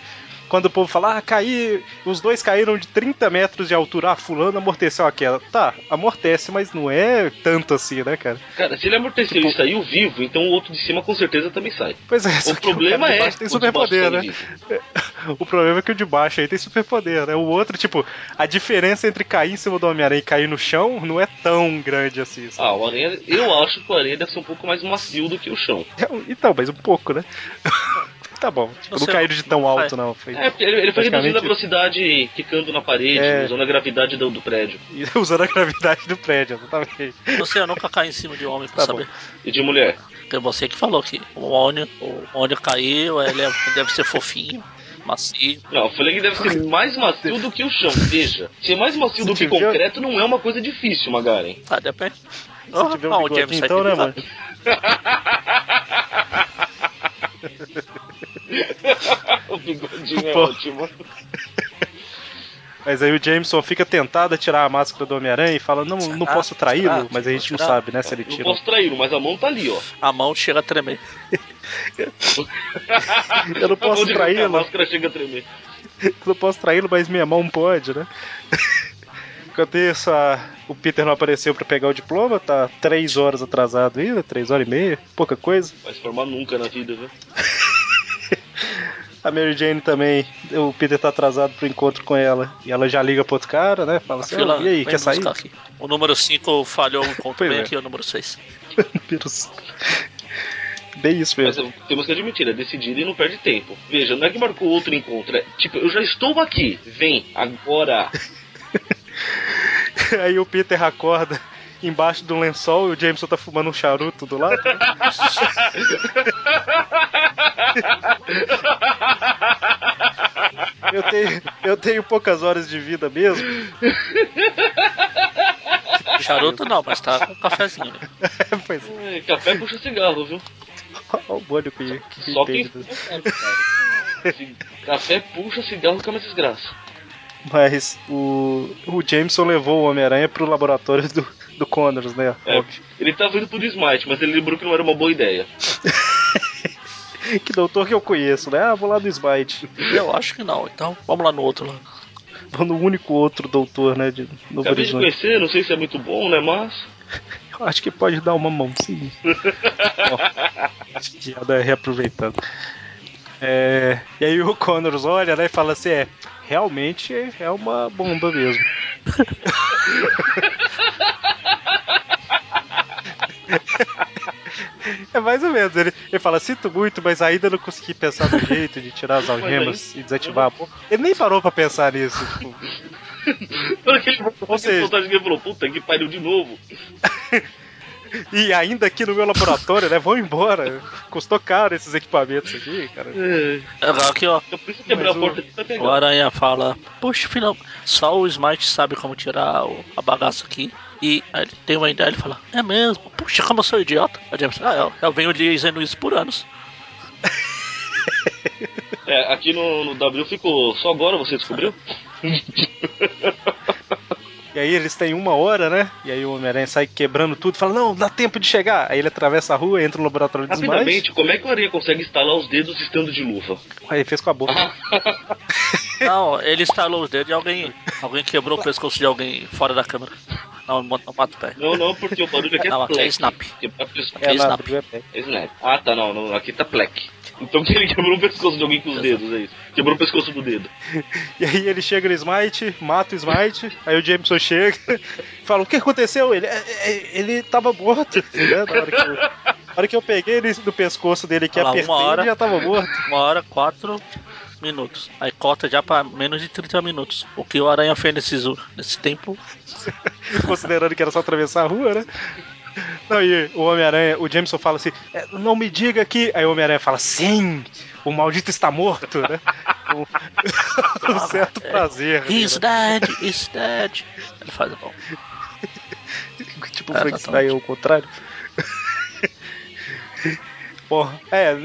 Quando o povo fala, ah, caí, os dois caíram de 30 metros de altura, ah, fulano amorteceu a queda. Tá, amortece, mas não é tanto assim, né, cara? Cara, se ele amorteceu Tipo- e saiu vivo, então o outro de cima com certeza também sai. Pois é, O problema é tem o de baixo superpoder, né? sair vivo. O problema é que o de baixo aí tem superpoder, né? O outro, tipo, a diferença entre cair em cima do Homem-Aranha e cair no chão não é tão grande assim. sabe? Ah, o Aranha, eu acho que o Aranha deve ser um pouco mais macio do que o chão. Então, mas um pouco, né? tá bom. Tipo, não caíram de tão alto, não. Foi É, ele, ele foi reduzindo a velocidade quicando na parede, É. usando a gravidade do, do prédio. usando a gravidade do prédio, exatamente. Você nunca cai em cima de um homem pra Tá bom. saber. E de mulher. Porque você que falou que o ônibus, o ônibus caiu, ele é- deve ser fofinho, macio. Não, eu falei que deve ser mais macio do que o chão. Veja, ser mais macio do que concreto não é uma coisa difícil, Magaren. Ah, depende. Se Ah, tiver ah, um bigodinho, sai então, né, mano? o bigodinho é ótimo. Mas aí o Jameson fica tentado a tirar a máscara do Homem-Aranha e fala, não, não posso traí-lo, mas a gente não sabe, né, se ele Não tira. posso traí-lo, mas a mão tá ali, ó. A mão chega a tremer. Eu não posso de A traí-lo, máscara chega a tremer. eu não posso traí-lo, mas minha mão pode, né? Enquanto isso, a- o Peter não apareceu pra pegar o diploma, tá três horas atrasado ainda, três horas e meia, pouca coisa. Vai se formar nunca na vida, viu? A Mary Jane também, o Peter tá atrasado pro encontro com ela. E ela já liga pro outro cara, né? Fala assim, Fila, "Ah, e aí, quer sair? aqui. O número 5 falhou o encontro bem é. aqui, o número 6. Vírus. Bem isso Mas mesmo. eu- temos que admitir, é decidido e não perde tempo. Veja, não é que marcou outro encontro, é tipo, eu já estou aqui, vem, agora. Aí o Peter acorda embaixo do lençol e o Jameson tá fumando um charuto do lado. Eu tenho, eu tenho poucas horas de vida mesmo. Charuto não, mas tá com um cafezinho. Pois é, É, café puxa cigarro, viu? olha o molho que, que Só. Ci- Café puxa cigarro que é uma desgraça. Mas o, o Jameson levou o Homem-Aranha pro laboratório do, do Connors, né? É, ele tava indo pro Smite, mas ele lembrou que não era uma boa ideia. Que doutor que eu conheço, né? Ah, vou lá do Smite. Eu acho que não, então vamos lá no outro lá. Vou no único outro doutor, né? De Novo Acabei de Horizonte. conhecer, não sei se é muito bom, né, mas... Eu acho que pode dar uma mãozinha. Ó, piada reaproveitando. É, e aí o Connors olha né, e fala assim: é, realmente é uma bomba mesmo. É mais ou menos. Ele, ele fala, sinto muito, mas ainda não consegui pensar no jeito de tirar as algemas e desativar a bomba. Ele nem parou pra pensar nisso. Tipo, Quando aquele Ou seja- montagem que ele falou, puta que pariu de novo. e ainda aqui no meu laboratório, né? Vão embora. Custou caro esses equipamentos aqui, cara. É, Agora aqui, ó. quebrar Mas a o- porta aqui vai O. Aranha fala, puxa, final, só o Smite sabe como tirar o, a bagaça aqui. E aí ele tem uma ideia, ele fala, é mesmo, puxa, como eu sou idiota. Aí James, ah, eu, eu venho dizendo isso por anos. É, aqui no, no W ficou, só agora você descobriu? E aí eles têm uma hora, né? E aí o Homem-Aranha sai quebrando tudo, fala, não, dá tempo de chegar. Aí ele atravessa a rua, entra no laboratório dos Rapidamente, como é que o Aranha consegue instalar os dedos estando de luva? Aí ele fez com a boca. Não, ele instalou os dedos e alguém, alguém quebrou o pescoço de alguém fora da câmera. Não, não mata o pé. Não, não, porque o barulho aqui é Não, aqui é snap. É, na- snap. do. É snap. Ah, tá, não, não, aqui tá plec. Então ele quebrou o pescoço de alguém com os dedos, é isso. Quebrou o pescoço do dedo. E aí ele chega no Smite, mata o Smite, aí o Jameson chega e fala, o que aconteceu? Ele, "É, é, ele tava morto. né? Na hora que eu, na hora que eu peguei ele no pescoço dele que apertei, uma hora. ele já tava morto. Uma hora, quatro minutos. Aí corta já pra menos de 30 minutos. O que o Aranha fez nesse, nesse tempo. considerando que era só atravessar a rua, né? Não, e o Homem-Aranha, o Jameson fala assim, "É, não me diga que. Aí o Homem-Aranha fala, sim, o maldito está morto, né? Com um certo prazer. né? He's dead, he's dead. Ele faz bom. tipo É, Frankenstein ao contrário. Porra, é,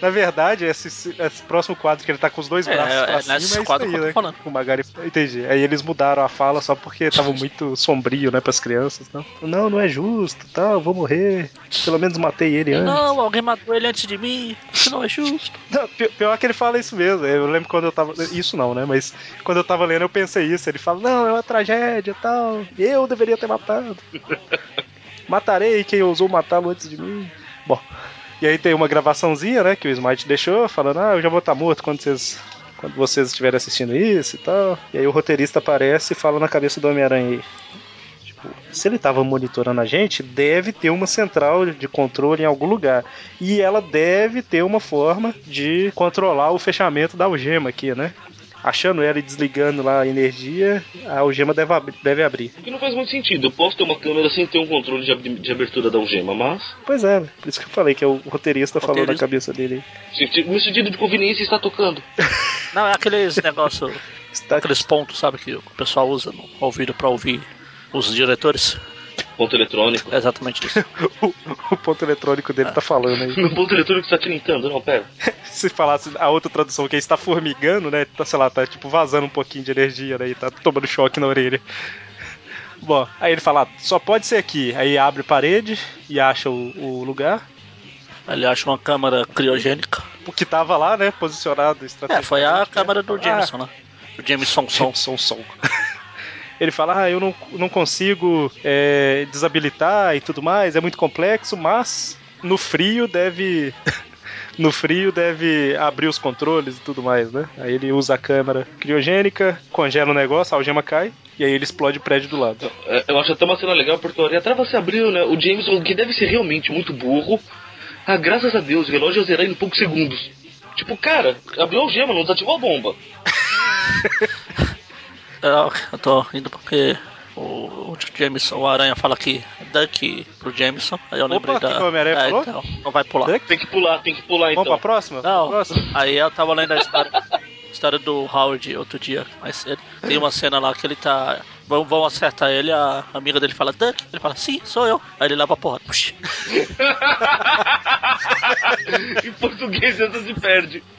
na verdade, esse, esse próximo quadro que ele tá com os dois É, braços é, pra é cima, nesse é quadro aí, que eu tô né? falando. O Magari, entendi. Aí eles mudaram a fala só porque tava muito sombrio, né, pras crianças. Não, não, não é justo, tal, eu vou morrer. Pelo menos matei ele antes. Não, alguém matou ele antes de mim. Isso não é justo. Não, pi- pior que ele fala isso mesmo. Eu lembro quando eu tava. Isso não, né? Mas quando eu tava lendo, eu pensei isso. Ele fala, não, é uma tragédia e tal. Eu deveria ter matado. Matarei quem ousou matá-lo antes de mim. Bom. E aí tem uma gravaçãozinha, né? Que o Smite deixou, falando, ah, eu já vou estar morto quando vocês. Quando vocês estiverem assistindo isso e tal. E aí o roteirista aparece e fala na cabeça do Homem-Aranha. Tipo, se ele tava monitorando a gente, deve ter uma central de controle em algum lugar. E ela deve ter uma forma de controlar o fechamento da algema aqui, né? Achando ela e desligando lá a energia, a algema deve, ab- deve abrir. O que não faz muito sentido. Eu posso ter uma câmera sem ter um controle de, ab- de abertura da algema, mas. Pois é, por isso que eu falei que é o roteirista falou na cabeça dele. Meu sentido de conveniência está tocando. Não, é aqueles negócios, Está aqueles pontos, sabe, que o pessoal usa no ouvido pra ouvir os diretores. Ponto eletrônico. É exatamente isso. o, o ponto eletrônico dele tá falando aí. Meu ponto eletrônico está tilintando, não, pera. Se falasse a outra tradução que é está formigando, né? Tá, sei lá, tá tipo vazando um pouquinho de energia, né? E tá tomando choque na orelha. Bom, aí ele fala, ah, só pode ser aqui. Aí abre parede e acha o, o lugar. Ele acha uma câmara criogênica. O que tava lá, né? Posicionado É, estrategicamente. foi a né? câmera do Jameson, né? Do Jameson Son. Som, som. Ele fala, ah, eu não, não consigo é, desabilitar e tudo mais, é muito complexo, mas no frio deve. No frio deve abrir os controles e tudo mais, né? Aí ele usa a câmera criogênica, congela o negócio, a algema cai, e aí ele explode o prédio do lado. É, Eu acho até uma cena legal porque a trava se abriu, né? O Jameson, que deve ser realmente muito burro. Ah, graças a Deus, o relógio zerar em poucos segundos. Tipo, cara, abriu a algema, não desativou a bomba. Eu, eu tô indo porque o, o Jameson, o Aranha fala aqui Duck pro Jameson. Aí eu Opa, lembrei da. que o é, falou? então, não vai pular. Duck? Tem que pular, tem que pular Vamos então. pra próxima? Não, Próxima. aí eu tava lendo a história, história do Howard outro dia, mais cedo. Tem uma cena lá que ele tá. Vão, vão acertar ele, a amiga dele fala, Duck. Ele fala, sim, sou eu. Aí ele leva a porra. Puxa. em português essa se perde.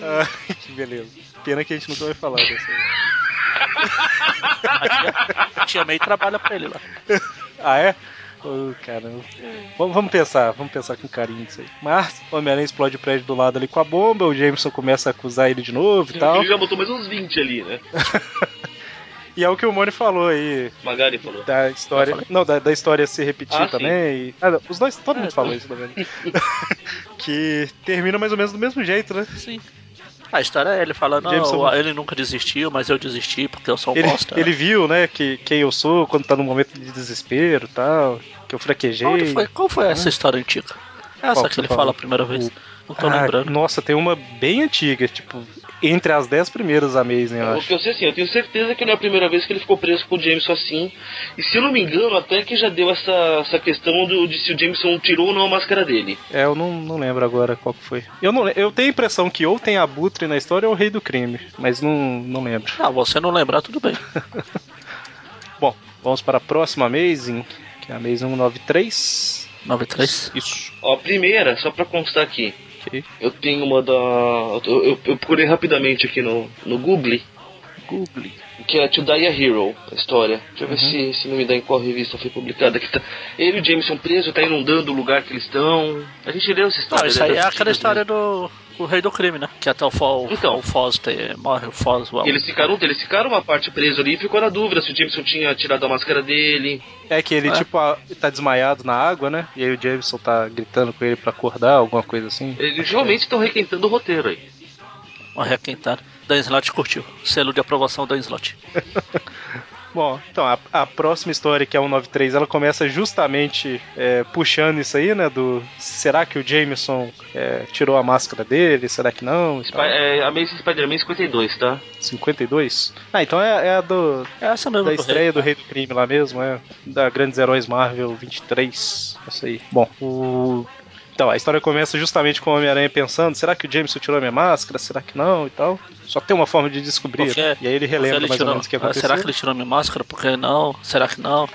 Ah, que beleza. Pena que a gente nunca vai falar dessa. A tia, a tia May trabalha pra ele lá. Ah, é? Oh, caramba. Vamos, vamos pensar, vamos pensar com carinho nisso aí. Mas o Homem-Aranha explode o prédio do lado ali com a bomba, o Jameson começa a acusar ele de novo e tal. Ele já botou mais uns 20 ali, né? E é o que o Moni falou aí, Magari falou. da história. Não, da, da história se repetir Ah, também. e- ah, os dois, todo É, mundo falou isso, na verdade. que termina mais ou menos do mesmo jeito, né? Sim. A história é ele falando, Jameson- não, ele nunca desistiu, mas eu desisti porque eu sou um Ele, bosta. ele viu, né, que quem eu sou quando tá num momento de desespero e tal, que eu fraquejei. Onde foi? Qual foi essa história antiga? Essa Qual que que ele falou? fala a primeira vez. Não tô Ah, lembrando. Nossa, tem uma bem antiga, tipo, entre as dez primeiras Amazing, eu O acho. que eu sei assim, eu tenho certeza que não é a primeira vez que ele ficou preso com o Jameson assim. E se eu não me engano, até que já deu essa, essa questão do, de se o Jameson tirou ou não a máscara dele. É, eu não, não lembro agora qual que foi. Eu, não, eu tenho a impressão que ou tem Abutre na história ou o Rei do Crime, mas não, não lembro. Ah, você não lembrar, tudo bem. Bom, vamos para a próxima Amazing, que é a Amazing 193. 93. Isso. Ó, a primeira, só pra constar aqui, Ok. eu tenho uma da. Eu, eu- eu procurei rapidamente aqui no, no Google. Google. Que é To Die a Hero, a história. Deixa eu ver se, se não me dá em qual revista foi publicada. Que tá... Ele e o Jameson preso, tá inundando o lugar que eles estão. A gente leu essa história. Não, isso né, aí é aquela história do o rei do crime, né? Que até o, Fo, Então. o Foz tem- morre, o E Eles ficaram, eles ficaram uma parte preso ali e ficou na dúvida se o Jameson tinha tirado a máscara dele. É que ele, É. tipo, tá desmaiado na água, né? E aí o Jameson tá gritando com ele pra acordar, alguma coisa assim. Eles realmente estão requentando o roteiro aí. uma requentada. Dan Slot curtiu. Selo de aprovação Dan Slot. Bom, então, a, a próxima história, que é a 193, ela começa justamente é, puxando isso aí, né? Do será que o Jameson é, tirou a máscara dele? Será que não? Tal. é, Amazing Spider-Man 52, tá? 52? Ah, então é, é a do, É essa mesmo da estreia rei. do Rei do Crime lá mesmo, é. Da Grandes Heróis Marvel 23. Isso aí. Bom, o. Então, a história começa justamente com o Homem-Aranha pensando: será que o Jameson tirou a minha máscara? Será que não? E tal. Só tem uma forma de descobrir. Porque- né? E aí ele relembra Ele mais ou tirou- menos o que Ah, aconteceu. Será que ele tirou minha máscara? Por que não? Será que não?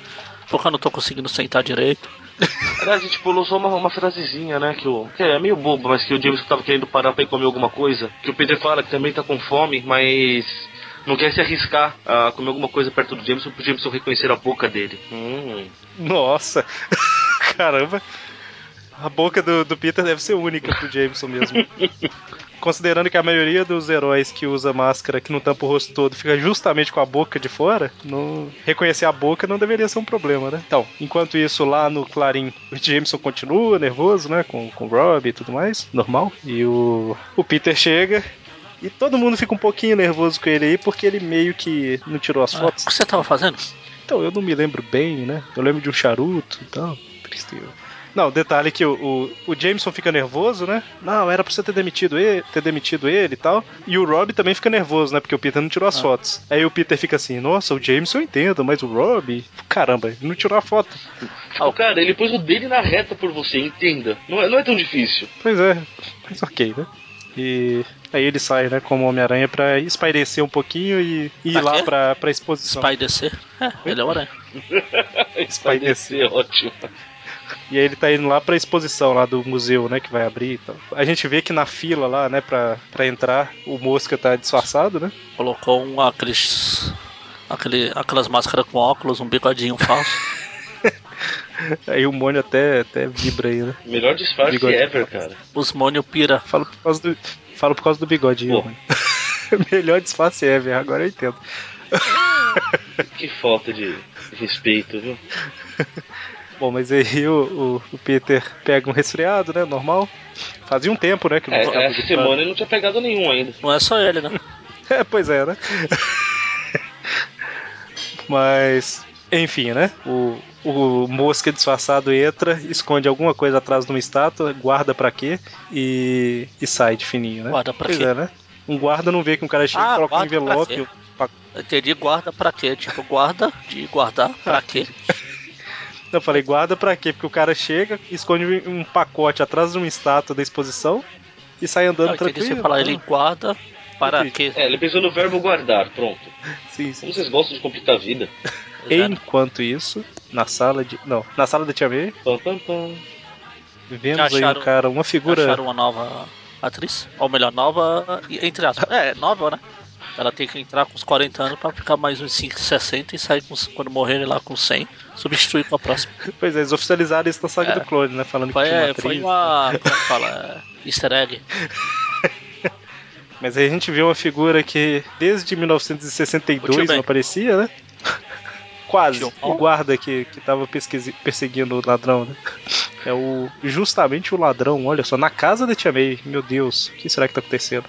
Porque eu não tô conseguindo sentar direito. Aliás, a gente pulou só uma, uma frasezinha, né? Que, o, que é meio bobo, mas que o Jameson tava querendo parar pra ir comer alguma coisa. Que o Peter fala que também tá com fome, mas não quer se arriscar a comer alguma coisa perto do Jameson pro Jameson reconhecer a boca dele. Hum. Nossa! Caramba! A boca do, do Peter deve ser única pro Jameson mesmo. Considerando que a maioria dos heróis que usa máscara que não tampa o rosto todo fica justamente com a boca de fora, não... reconhecer a boca não deveria ser um problema, né? Então, enquanto isso, lá no Clarim, o Jameson continua nervoso, né? Com, com o Rob e tudo mais, normal. E o, o Peter chega. E todo mundo fica um pouquinho nervoso com ele aí, porque ele meio que não tirou as Ah, fotos. o que você tava fazendo? Então, eu não me lembro bem, né? Eu lembro de um charuto e tal. Tristeza. Não, detalhe que o, o, o Jameson fica nervoso, né? Não, era pra você ter demitido ele, ter demitido ele e tal. E o Rob também fica nervoso, né? Porque o Peter não tirou as fotos. Aí o Peter fica assim, nossa, o Jameson eu entendo, mas o Rob, caramba, ele não tirou a foto. Tipo, cara, ele pôs o dele na reta por você, entenda. Não é, não é tão difícil. Pois é, mas ok, né? E aí ele sai, né, como Homem-Aranha pra espairecer um pouquinho e ir Pra lá pra, pra exposição. DC? É, ele é o aranha. Vai descer, ótimo. E aí ele tá indo lá pra exposição lá do museu, né, que vai abrir e tal. A gente vê que na fila lá, né, pra, pra entrar, o Mosca tá disfarçado, né? Colocou um aqueles. Aquele, aquelas máscaras com óculos, um bigodinho falso. Aí o Mônio até, até vibra aí, né? Melhor disfarce Bigode. ever, cara. Os Mônio Pira. Falo por causa do, falo por causa do bigodinho. Melhor disfarce ever, agora eu entendo. Que falta de respeito, viu? Bom, mas aí o, o, o Peter pega um resfriado, né, normal. Fazia um tempo, né, que não É, essa semana ele não tinha pegado nenhum ainda. Não é só ele, né? É, pois é, né? Mas, enfim, né? O, o mosca disfarçado entra, esconde alguma coisa atrás de uma estátua, guarda pra quê e, e sai de fininho, né? Guarda pra pois quê? é, né? Um guarda não vê que um cara chega Ah, e coloca um guarda pra envelope. quê? Eu entendi guarda pra quê? Tipo, guarda de guardar pra quê? Eu falei, guarda pra quê? Porque o cara chega, esconde um pacote atrás de uma estátua da exposição e sai andando entendi tranquilo. você falar, ele guarda para quê? É, ele pensou no verbo guardar, pronto. Sim, sim. Como vocês gostam de complicar a vida? Enquanto isso, na sala de. Não, na sala da Tia May, Pam, pam, pam. vemos aí Acharam- um cara, uma figura. Acharam uma nova atriz? Ou melhor, nova, entre aspas. É, nova, né? Ela tem que entrar com uns 40 anos pra ficar mais uns 5, 60 e sair com, os- quando morrerem lá com 100, substituir com a próxima. Pois é, eles oficializaram isso na saga É. do clone, né? Falando Foi, que tinha uma é, atriz. foi uma. Como é que fala? É, Easter egg. Mas aí a gente vê uma figura que desde O 1962 tio Ben. não aparecia, né? Quase. O guarda que, que tava perseguindo o ladrão, né? É o justamente o ladrão, olha só, na casa da Tia May. Meu Deus, o que será que tá acontecendo?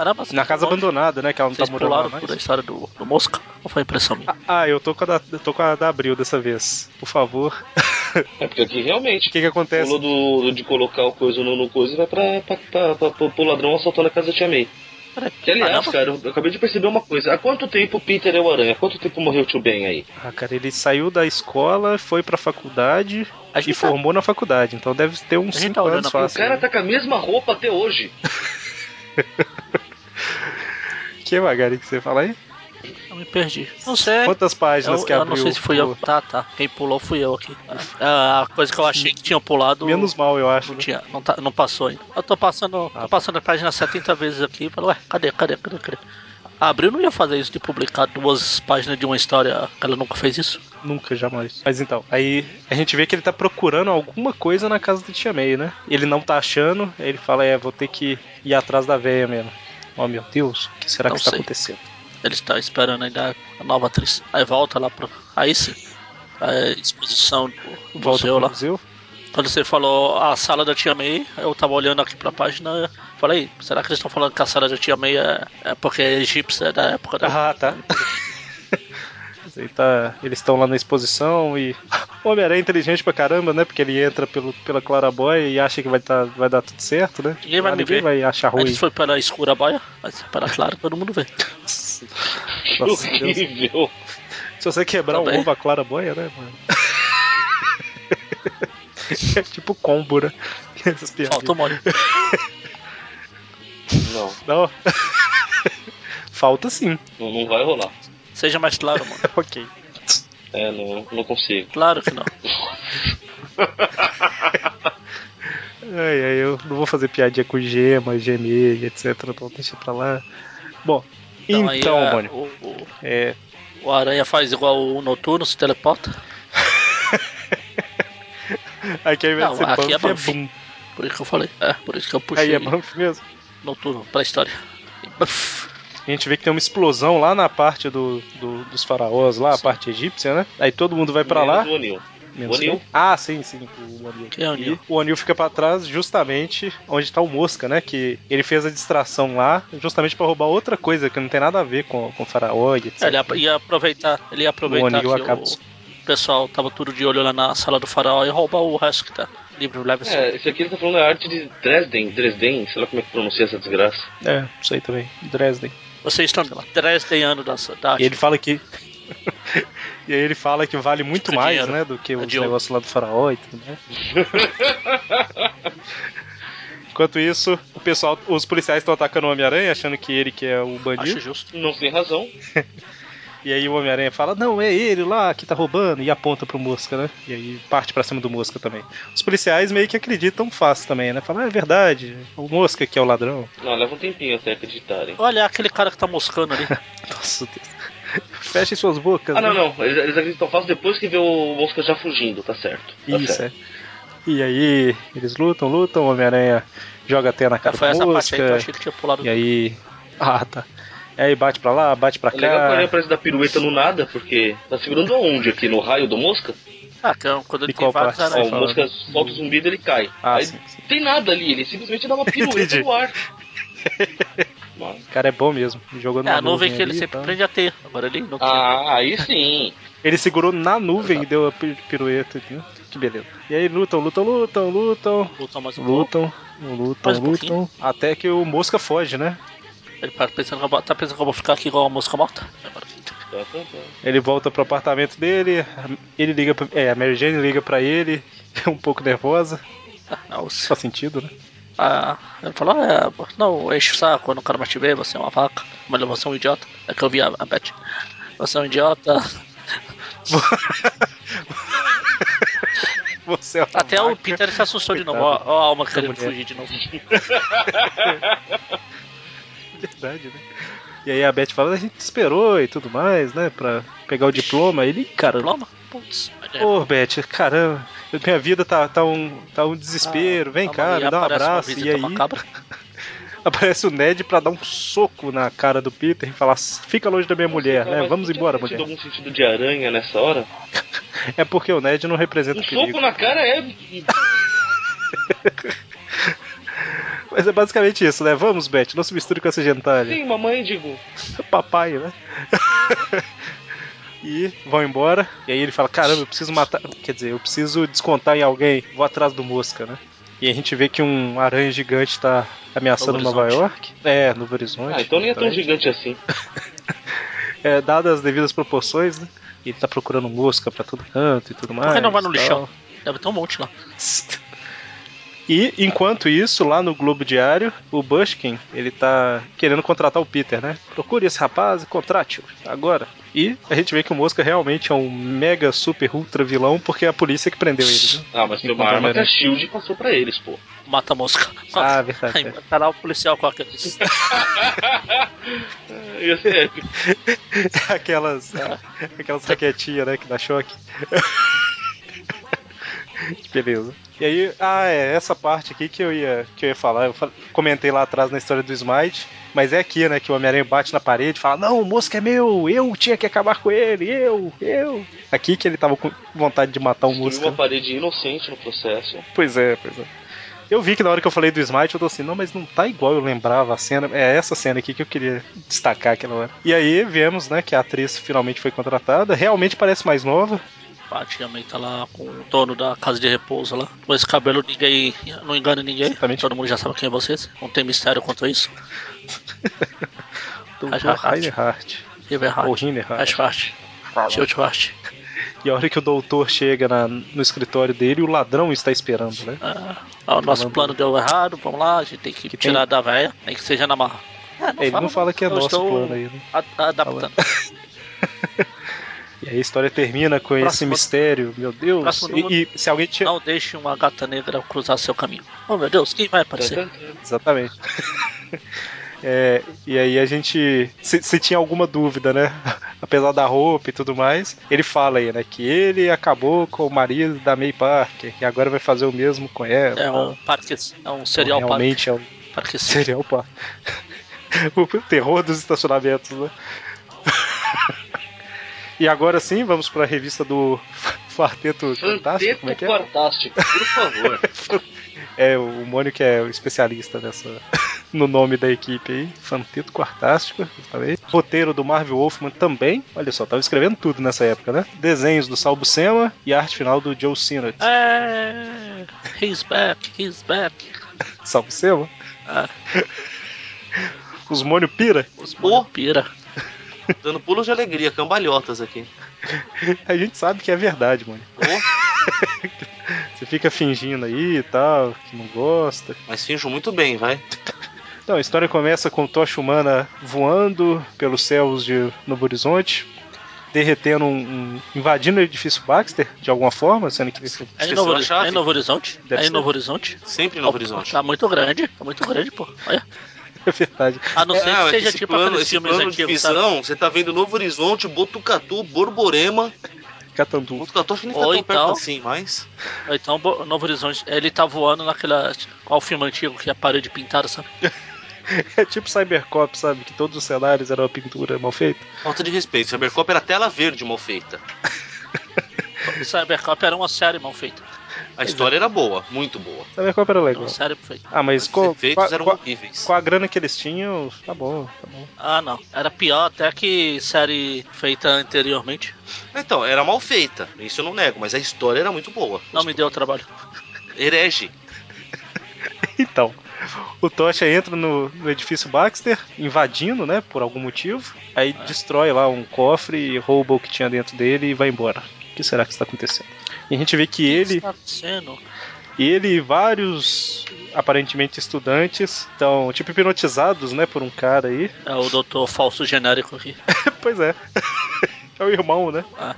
Caramba, Na casa abandonada, né? Que ela não Vocês tá morando lá mais. por a história do, do Mosca? Ou foi impressão minha? Ah, eu tô com a da, eu tô com a da Abril dessa vez. Por favor. É porque aqui realmente. O que que acontece? Pulou do, de colocar o coisa no, no coisa e vai pra, pra, pra, pra, pra- pro ladrão assaltando a casa da Tia May. Que aliás, Caramba. cara, eu, acabei de perceber uma coisa. Há quanto tempo o Peter é o Aranha? Há quanto tempo morreu o tio Ben aí? Ah, cara, ele saiu da escola, foi pra faculdade A e tá- formou na faculdade. Então deve ter uns A gente 5 tá anos a- o fácil. cara né? tá com a mesma roupa até hoje. Que Magari que você fala aí? Eu me perdi. Não sei. Quantas páginas Eu, que eu abriu? não sei se fui eu. Tá, tá. Quem pulou fui eu aqui. Ah, A coisa que eu achei que tinha pulado. Menos mal, eu acho. Não né? tinha, não, tá, não passou ainda. Eu tô passando, Ah, tô passando a página 70 vezes aqui e falo, ué, cadê, cadê, cadê, cadê? A Abril não ia fazer isso de publicar duas páginas de uma história. Ela nunca fez isso. Nunca, jamais. Mas então, aí a gente vê que ele tá procurando alguma coisa na casa da tia May, né? Ele não tá achando, aí ele fala, é, vou ter que ir atrás da véia mesmo. Oh meu Deus, o que será Não que está acontecendo? Ele está esperando ainda a nova atriz. Aí volta lá pro. Aí sim. A exposição do Volta museu lá. museu. Quando você falou a sala da Tia May, eu tava olhando aqui pra página falei, será que eles estão falando que a sala da Tia May é, é porque é egípcia é da época da. Ah, tá. Aí tá, eles estão lá na exposição e o Homem-Aranha é inteligente pra caramba, né? Porque ele entra pelo, pela Claraboia e acha que vai, tá, vai dar tudo certo, né? Ninguém vai Ah, me ninguém ver. vai achar ruim. eles foi pela escura boia, mas pela clara todo mundo vê. Que Nossa, Deus. horrível. Se você quebrar um Também. ovo, a Claraboia, né, mano? é tipo combo, né? Essas piadinhas. Falta o molho. Não, Não. Falta sim. não, não vai rolar. Seja mais claro, mano. Ok. É, não, não consigo. Claro que não. Ai, ai, eu não vou fazer piadinha com gema, gemer, etc. Então deixa pra lá. Bom, então, aí, é, Mônio, o, o, é, o Aranha faz igual o Noturno, se teleporta. aqui ao invés Não, de ser aqui é Banff, é Banff. Boom. Por isso que eu falei. É, por isso que eu puxei Aí é Banff mesmo. Noturno pra história. A gente vê que tem uma explosão lá na parte do, do- dos faraós, lá, a Sim. parte egípcia, né? Aí todo mundo vai pra lá. Menos o Anil. Ah, sim, sim, o Anil. É o Anil? O Anil fica pra trás justamente onde tá o Mosca, né? Que ele fez a distração lá justamente pra roubar outra coisa que não tem nada a ver com, com o faraó e etc. É, ele ia, aproveitar, ele ia aproveitar O Anil que acaba- o pessoal tava tudo de olho lá na sala do faraó e roubar o resto que tá livre, leve assim. É, esse aqui ele tá falando da arte de Dresden, Dresden, sei lá como é que pronuncia essa desgraça. É, isso aí também. Dresden. Vocês estão desdenhando da, da E ele fala que. e aí ele fala que vale muito Tipo mais, dinheiro. né, do que os de ouro. negócios lá do faraó e tudo mais. Enquanto isso, o pessoal, os policiais estão atacando o Homem-Aranha, achando que ele que é o Acho bandido. justo. Não tem razão. E aí o Homem-Aranha fala, não, é ele lá que tá roubando, e aponta pro Mosca, né? E aí parte pra cima do Mosca também. Os policiais meio que acreditam fácil também, né? Falam, ah, é verdade, o Mosca que é o ladrão. Não, leva um tempinho até acreditarem. Olha aquele cara que tá moscando ali. Nossa Deus. Fechem suas bocas. Ah, não, né? não. Eles, eles acreditam fácil depois que vê o Mosca já fugindo, tá certo. Tá Isso, certo. é. E aí, eles lutam, lutam, o Homem-Aranha joga até na cara Foi da essa parte aí que eu mosca. achei que tinha pulado. E aí. Ah, tá. E aí bate pra lá, bate pra É legal que o cá. Aranha parece dar pirueta no nada, porque tá segurando aonde aqui? No raio do Mosca? Ah, que é quando ele De tem qual vários parte? Ó, o. Mosca solta o zumbido e ele cai. Ah, Aí sim, sim. não tem nada ali, ele simplesmente dá uma pirueta no ar. O cara é bom mesmo. Jogou É, numa a nuvem nuvem que ele ali, sempre tá? prende a ter. Agora ele não. Ah, aí sim. Ele segurou na nuvem e deu a pi- pirueta. entendeu? Que beleza. E aí lutam, lutam, lutam, lutam. Luta mais um pouco. Lutam, lutam, Mais um lutam. Até que o Mosca foge, né? Ele tá pensando, que eu vou- tá pensando que eu vou ficar aqui igual a mosca morta? Ele volta pro apartamento dele. Ele liga pra, É, a Mary Jane liga pra ele. Um pouco nervosa. Ah, não, Faz sentido, né? Ah, ele falou, é, não, enche o saco, eu não quero mais te ver, você é uma vaca, mas você é um idiota. É que eu vi a, a Beth. Você é um idiota. É Até o vaca. Peter se assustou de novo. Coitado Ó, ó a alma querendo fugir de novo. Verdade, né? E aí a Beth fala, a gente esperou e tudo mais, né? Pra pegar o diploma. Ele, cara, Diploma? Putz. Ô, Beth, caramba, minha vida tá, tá, um, tá um desespero. Vem Ah, cá, me dá um abraço. E aí aparece o Ned pra dar um soco na cara do Peter e falar: fica longe da minha mulher, né? Vamos embora, mulher. algum sentido de aranha nessa hora? É porque o Ned não representa Um perigo. soco na cara é. Mas é basicamente isso, né? Vamos, Beth, não se misture com essa gentalha. Sim, mamãe, digo. Papai, né? e vão embora. E aí ele fala: caramba, eu preciso matar. Quer dizer, eu preciso descontar em alguém. Vou atrás do Mosca, né? E a gente vê que um aranha gigante tá ameaçando Nova. York. É, Novo Horizonte. Ah, então nem é tão gigante assim. É, dadas as devidas proporções, né? Ele tá procurando mosca pra todo canto e tudo mais. Por que não vai no tal. lixão? Deve ter um monte lá. E, enquanto isso, lá no Globo Diário, o Bushkin, ele tá querendo contratar o Peter, né? Procure esse rapaz e contrate-o, agora. E a gente vê que o Mosca realmente é um mega, super, ultra vilão, porque é a polícia que prendeu ele, né? Ah, mas tem uma arma que a. Shield passou pra eles, pô. Mata a mosca. Ah, verdade. Aí, tá lá o policial com ser épico. aquelas, aquelas raquetinhas, né, que dá choque. Beleza. E aí, ah, é essa parte aqui que eu ia, que eu ia falar. Eu comentei lá atrás na história do Smite, mas é aqui, né, que o Homem-Aranha bate na parede e fala: Não, o Mosca é meu, eu tinha que acabar com ele, eu, eu. Aqui que ele tava com vontade de matar o Mosca. uma parede inocente no processo. Pois é, pois é. Eu vi que na hora que eu falei do Smite, eu tô assim, não, mas não tá igual eu lembrava a cena. É essa cena aqui que eu queria destacar aquela hora. E aí vemos, né, que a atriz finalmente foi contratada. Realmente parece mais nova. Praticamente tá lá com o dono da casa de repouso lá. Com esse cabelo ninguém. Não engana ninguém. Exatamente. Todo mundo já sabe quem é vocês. Não tem mistério quanto a isso. Hart. Reinhardt. Ou Riverheart. Reinhardt. Ashfart. Schildhart. E a hora que o doutor chega na- no escritório dele, o ladrão está esperando, né? Ah, o nosso plano deu errado. Vamos lá, a gente tem que, Que tirar tem- da véia. Nem que seja na marra. É, Ele não fala que é nosso plano aí, né? a- Adaptando. E aí a história termina com esse Próximo- mistério, meu Deus. E, e se alguém tinha. Não deixe uma gata negra cruzar seu caminho. Oh meu Deus, quem vai aparecer? Exatamente. É, e aí a gente. Se, se tinha alguma dúvida, né? Apesar da roupa e tudo mais, ele fala aí, né? Que ele acabou com o marido da May Parker, que agora vai fazer o mesmo com ela. É um parque, é um serial parque. Realmente é um parque serial parque. o terror dos estacionamentos, né? E agora sim, vamos para a revista do Quarteto Fantástico. Como é que é? Fantástico, por favor. É, o Mônio que é o especialista nessa. no nome da equipe aí. Fanteto Quartástico, falei. Roteiro do Marvel Wolfman também. Olha só, tava escrevendo tudo nessa época, né? Desenhos do Sal Buscema e arte final do Joe Sinnott. É, he's back, he's back. Sal Buscema? Ah, Os Mônio pira? os mano pira. Dando pulos de alegria, cambalhotas aqui. A gente sabe que é verdade, mano. Pô, Você fica fingindo aí e tal, que não gosta. mas finjo muito bem, vai. Então, a história começa com Tocha Humana voando pelos céus de Novo Horizonte, derretendo um, um- invadindo o edifício Baxter de alguma forma, sendo que É em Novo, é em Novo Horizonte? Deve é em ser. Novo Horizonte? Sempre em Novo Horizonte. Tá muito grande, tá muito grande, pô. Olha. é verdade. A não ser Não, é que seja esse tipo plano, aqueles esse filmes plano de antigos, sabe? visão, você tá vendo Novo Horizonte, Botucatu, Borborema. Catandu. Botucatu acho que nem tá tão perto então- assim, mas... Ou Então, Novo Horizonte, ele tá voando naquela. Qual o filme antigo que é a parede pintada, sabe? É tipo Cybercop, sabe? Que todos os cenários eram uma pintura mal feita. Falta de respeito, Cybercop era tela verde mal feita. Cybercop era uma série mal feita. A história era boa, muito boa. Cybercop era Era legal. uma série feita. Ah, mas Os efeitos eram com a- horríveis. com a grana que eles tinham, tá bom, tá bom. Ah, não. Era pior até que série feita anteriormente. Então, era mal feita, isso eu não nego, mas a história era muito boa. Não me deu trabalho. Herege. Então, o Tocha entra no, no edifício Baxter, invadindo, né, por algum motivo. Aí destrói lá um cofre, rouba o que tinha dentro dele e vai embora. O que será que está acontecendo? E a gente vê que ele, está acontecendo? ele e vários aparentemente estudantes estão tipo hipnotizados, né, por um cara aí. É o doutor falso genérico aqui. pois é. É o irmão, né? Ah.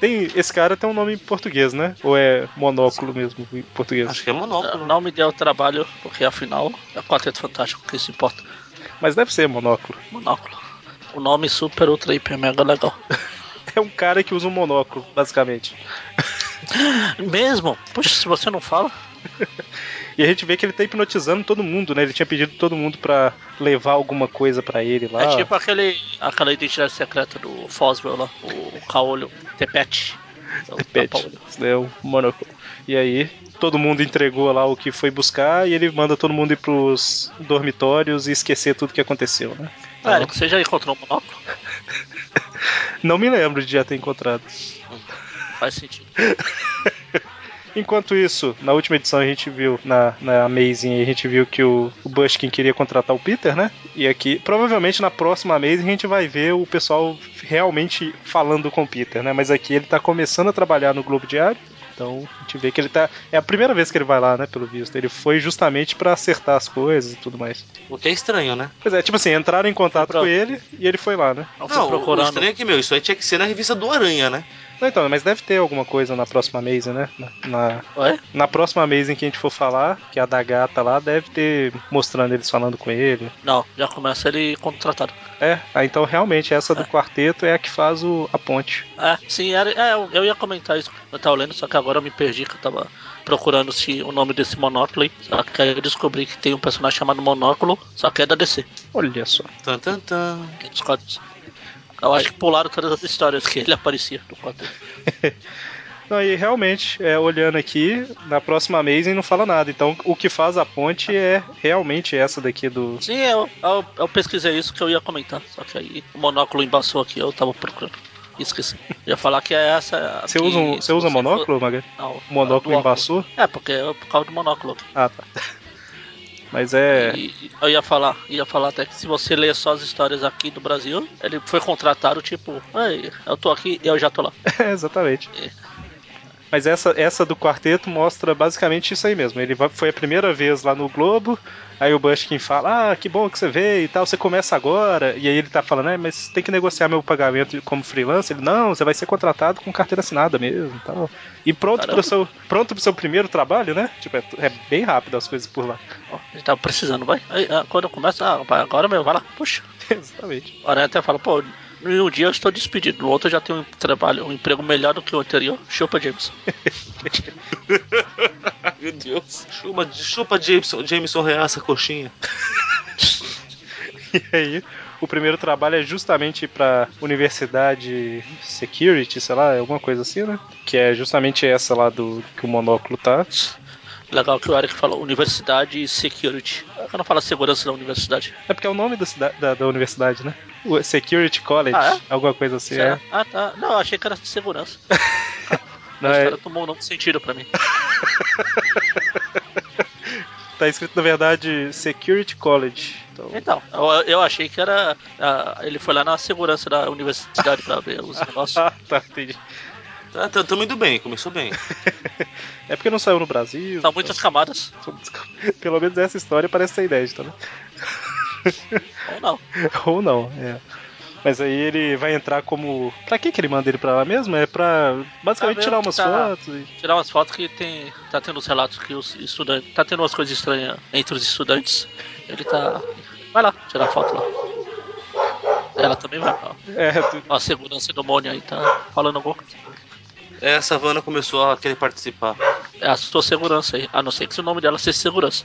Tem, esse cara tem um nome em português, né? Ou é monóculo mesmo em português? Acho que é monóculo. Não me deu trabalho, porque afinal é o Quarteto Fantástico que se importa. Mas deve ser monóculo. Monóculo. O nome super, ultra, hiper, mega legal. É um cara que usa um monóculo, basicamente. Mesmo? Poxa, se você não fala. E a gente vê que ele tá hipnotizando todo mundo, né? Ele tinha pedido todo mundo pra levar alguma coisa pra ele lá. É tipo aquele, aquela identidade secreta do Foswell lá, o caolho, Tepete. É o é o monóculo. E aí, todo mundo entregou lá o que foi buscar e ele manda todo mundo ir pros dormitórios e esquecer tudo que aconteceu, né? Ah, Eric, você já encontrou um monóculo? Não me lembro de já ter encontrado. Faz sentido. Enquanto isso, na última edição a gente viu, na, na Amazing, a gente viu que o, o Bushkin queria contratar o Peter, né? E aqui, provavelmente na próxima Amazing a gente vai ver o pessoal realmente falando com o Peter, né? Mas aqui ele tá começando a trabalhar no Globo Diário Então a gente vê que ele tá. É a primeira vez que ele vai lá, né? Pelo visto. Ele foi justamente para acertar as coisas e tudo mais. O que é estranho, né? Pois é, tipo assim, entraram em contato com ele e ele foi lá, né? Não, Não, procurando. o estranho é que, meu, isso aí tinha que ser na revista do Aranha, né? Não, então, mas deve ter alguma coisa na próxima Amazing, né? Na, na, na próxima Amazing que a gente for falar, que é a da gata lá, deve ter mostrando eles falando com ele. Não, já começa ele contratado. É, ah, então realmente essa do quarteto é a que faz o, a ponte. É, sim, era, é, eu- eu ia comentar isso quando eu tava lendo, só que agora eu me perdi, que eu tava procurando se o nome desse monóculo aí. Só que aí eu descobri que tem um personagem chamado Monóculo, só que é da DC, Olha só. Tan, tan, tan. é. Eu acho que pularam todas as histórias que ele aparecia no quadrinho. Não, e realmente, é, olhando aqui, na próxima Amazing não fala nada. Então o que faz a ponte é realmente essa daqui do. Sim, eu, eu, eu pesquisei isso que eu ia comentar, só que aí o monóculo embaçou aqui, eu tava procurando. Esqueci. Eu ia falar que é essa. Você usa, um, você usa for- monóculo, Maga? Não, O monóculo embaçou? É, porque é por causa do monóculo. Ah, tá. Mas é. E eu ia falar, ia falar até que se você ler só as histórias aqui do Brasil, ele foi contratado, tipo, eu tô aqui e eu já tô lá. exatamente. Mas essa, essa do quarteto mostra basicamente isso aí mesmo. Ele foi a primeira vez lá no Globo, aí o Bushkin fala, ah, que bom que você veio e tal, você começa agora. E aí ele tá falando, é, mas tem que negociar meu pagamento como freelancer. Ele, não, você vai ser contratado com carteira assinada mesmo e tal. E pronto Caramba. pro, seu, pronto pro seu primeiro trabalho, né? Tipo, é, é bem rápido as coisas por lá. Gente tava precisando, vai. Aí, ah, quando eu começo, ah, agora meu, vai lá, puxa. Exatamente. Aranha até fala, pô, um dia eu estou despedido, no outro eu já tenho um trabalho, um emprego melhor do que o anterior. Chupa, Jameson. Meu Deus. Chupa, chupa Jameson, Jameson reaça coxinha. E aí, o primeiro trabalho é justamente pra Universidade Security, sei lá, alguma coisa assim, né? Que é justamente essa lá do que o monóculo tá. Legal que o Eric falou, Universidade e Security. Eu não falo segurança da universidade. É porque é o nome da, cida- da, da universidade, né? O Security College, Ah, alguma coisa assim. Será? É. Ah, tá. Não, eu achei que era segurança. Não, Mas é- cara tomou um novo sentido pra mim. tá escrito, na verdade, Security College. Então, Então, eu, eu achei que era. ah, ele foi lá na segurança da universidade pra ver os negócios. ah, tá, entendi. Tá, tá, tamo indo bem, começou bem. É porque não saiu no Brasil. São muitas camadas. Pelo menos essa história parece ser inédita, né? Ou não. Ou não, é. Mas aí ele vai entrar como. Pra que, que ele manda ele pra lá mesmo? É pra basicamente Pra ver tirar umas tá- fotos e. Tirar umas fotos que tem. Tá tendo os relatos que os estudantes. Tá tendo umas coisas estranhas entre os estudantes. Ele tá. Vai lá, tirar foto lá. Ela também vai. Ó, É, tu- a segurança do Mônio aí tá falando alguma coisa. É, a Savana começou a querer participar. É a sua segurança aí. A não ser que se o nome dela seja segurança.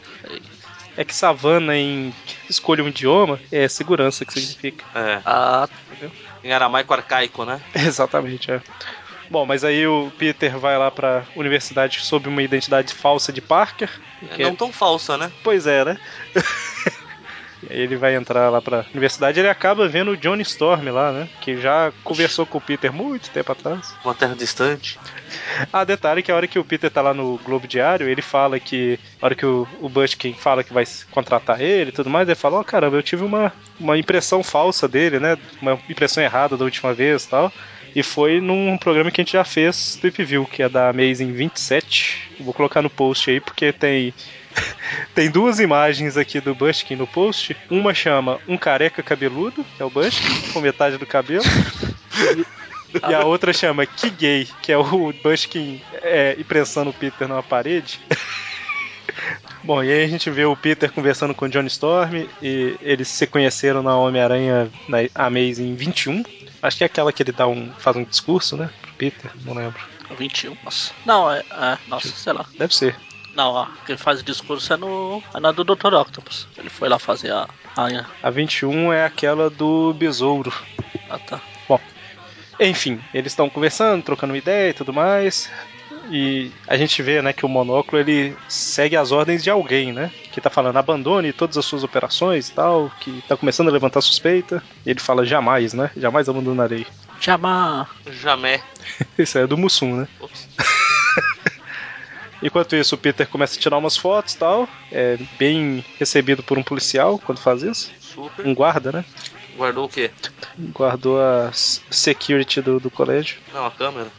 É que savana em escolha um idioma é segurança que significa. É, Ah, em aramaico arcaico, né? Exatamente, é. Bom, mas aí o Peter vai lá pra universidade sob uma identidade falsa de Parker. É, que não tão falsa, né? Pois é, né? e aí ele vai entrar lá pra universidade e ele acaba vendo o Johnny Storm lá, né? Que já conversou com o Peter muito tempo atrás. Uma terra distante. Ah, detalhe que a hora que o Peter tá lá no Globo Diário, ele fala que. A hora que o, o Bushkin fala que vai contratar ele e tudo mais, ele fala, ó caramba, eu tive uma, uma impressão falsa dele, né? Uma impressão errada da última vez e tal. E foi num programa que a gente já fez, Trip View, que é da Amazing 27. Eu vou colocar no post aí, porque tem. tem duas imagens aqui do Bushkin no post. Uma chama Um Careca Cabeludo, que é o Bushkin, com metade do cabelo. E a outra chama Que Gay, que é o Bushkin é, impressando o Peter numa parede. Bom, e aí a gente vê o Peter conversando com o Johnny Storm e eles se conheceram na Homem-Aranha na Amazing 21. Acho que é aquela que ele dá um, faz um discurso, né? Pro Peter, não lembro. 21, nossa. Não, é. é nossa, sei lá. Deve ser. Não, ó, quem faz o discurso é no. É na do Dr. Octopus. Ele foi lá fazer a. a, A 21 é aquela do Besouro. a tá. Enfim, eles estão conversando, trocando ideia e tudo mais. E a gente vê, né, que o monóculo ele segue as ordens de alguém, né? Que tá falando abandone todas as suas operações e tal, que tá começando a levantar suspeita. E ele fala jamais, né? Jamais abandonarei. Chamar. Jamé. Isso é do Mussum, né? Enquanto isso, o Peter começa a tirar umas fotos e tal. É bem recebido por um policial quando faz isso. Super. Um guarda, né? Guardou o quê? Guardou a security do, do colégio. Não, a câmera.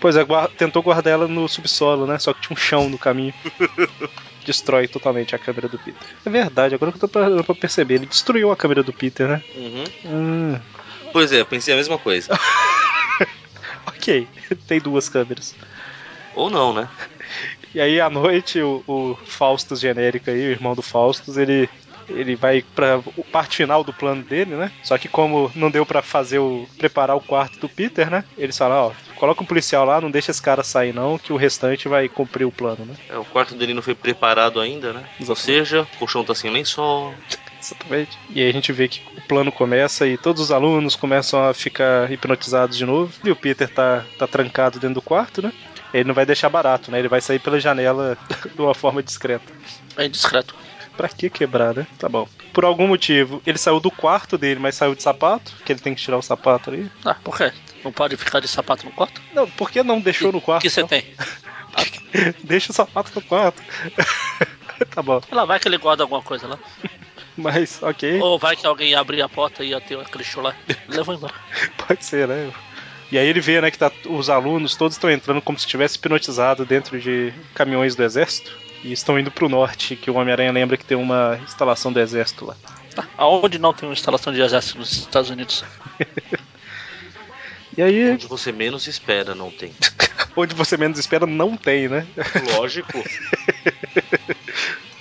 Pois é, tentou guardar ela no subsolo, né? Só que tinha um chão no caminho. Destrói totalmente a câmera do Peter. É verdade, agora que eu tô parando pra perceber, ele destruiu a câmera do Peter, né? Uhum. Hum, Pois é, eu pensei a mesma coisa. ok, tem duas câmeras. Ou não, né? E aí à noite o, o Faustus genérico aí, o irmão do Faustus, ele ele vai pra o parte final do plano dele, né? Só que como não deu pra fazer o preparar o quarto do Peter, né? Eles falam, ó, coloca um policial lá, não deixa esse cara sair não, que o restante vai cumprir o plano, né? É, o quarto dele não foi preparado ainda, né? Ou seja, o colchão tá sem lençol. Exatamente. E aí a gente vê que o plano começa e todos os alunos começam a ficar hipnotizados de novo. E o Peter tá, tá trancado dentro do quarto, né? Ele não vai deixar barato, né? Ele vai sair pela janela de uma forma discreta. É indiscreto. Pra que quebrar, né? Tá bom. Por algum motivo, ele saiu do quarto dele, mas saiu de sapato, que ele tem que tirar o sapato ali. Ah, por quê? Não pode ficar de sapato no quarto? Não, por que não deixou O no quarto? que você tem? Deixa o sapato no quarto. tá bom. Lá vai que ele guarda alguma coisa lá. Mas, ok. Ou vai que alguém abrir a porta e ia ter aquele chulé. Levou embora. Pode ser, né? E aí ele vê, né, que tá, os alunos todos estão entrando como se estivesse hipnotizado dentro de caminhões do exército. E estão indo pro norte, que o Homem-Aranha lembra que tem uma instalação do exército lá. Ah, Aonde não tem uma instalação de exército nos Estados Unidos? E aí, Onde você menos espera, não tem. onde você menos espera, não tem, né? Lógico.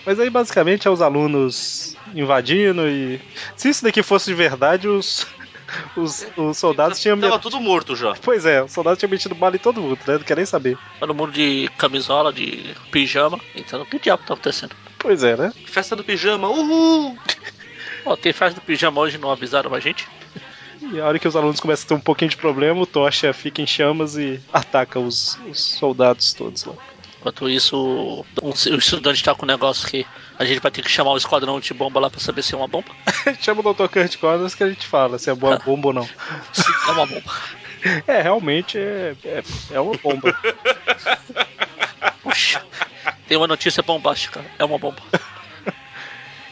Mas aí basicamente é os alunos invadindo e. Se isso daqui fosse de verdade, os. Os, os soldados tinham. Tava met- tudo morto já. Pois é, os soldados tinham metido bala em todo mundo, né? Não quer nem saber. Todo mundo de camisola, de pijama. Então, o que diabo tá acontecendo? Pois é, né? Festa do pijama, uhul! Ó, tem festa do pijama hoje, não avisaram a gente? E a hora que os alunos começam a ter um pouquinho de problema, o Tocha fica em chamas e ataca os, os soldados todos lá. Enquanto isso, um, o estudante tá com um negócio que a gente vai ter que chamar o esquadrão de bomba lá pra saber se é uma bomba. Chama o Dr. Kurt Connors que a gente fala se é boa bomba ou não. Se é uma bomba. É, realmente é, é, é uma bomba. Puxa, tem uma notícia bombástica. É uma bomba.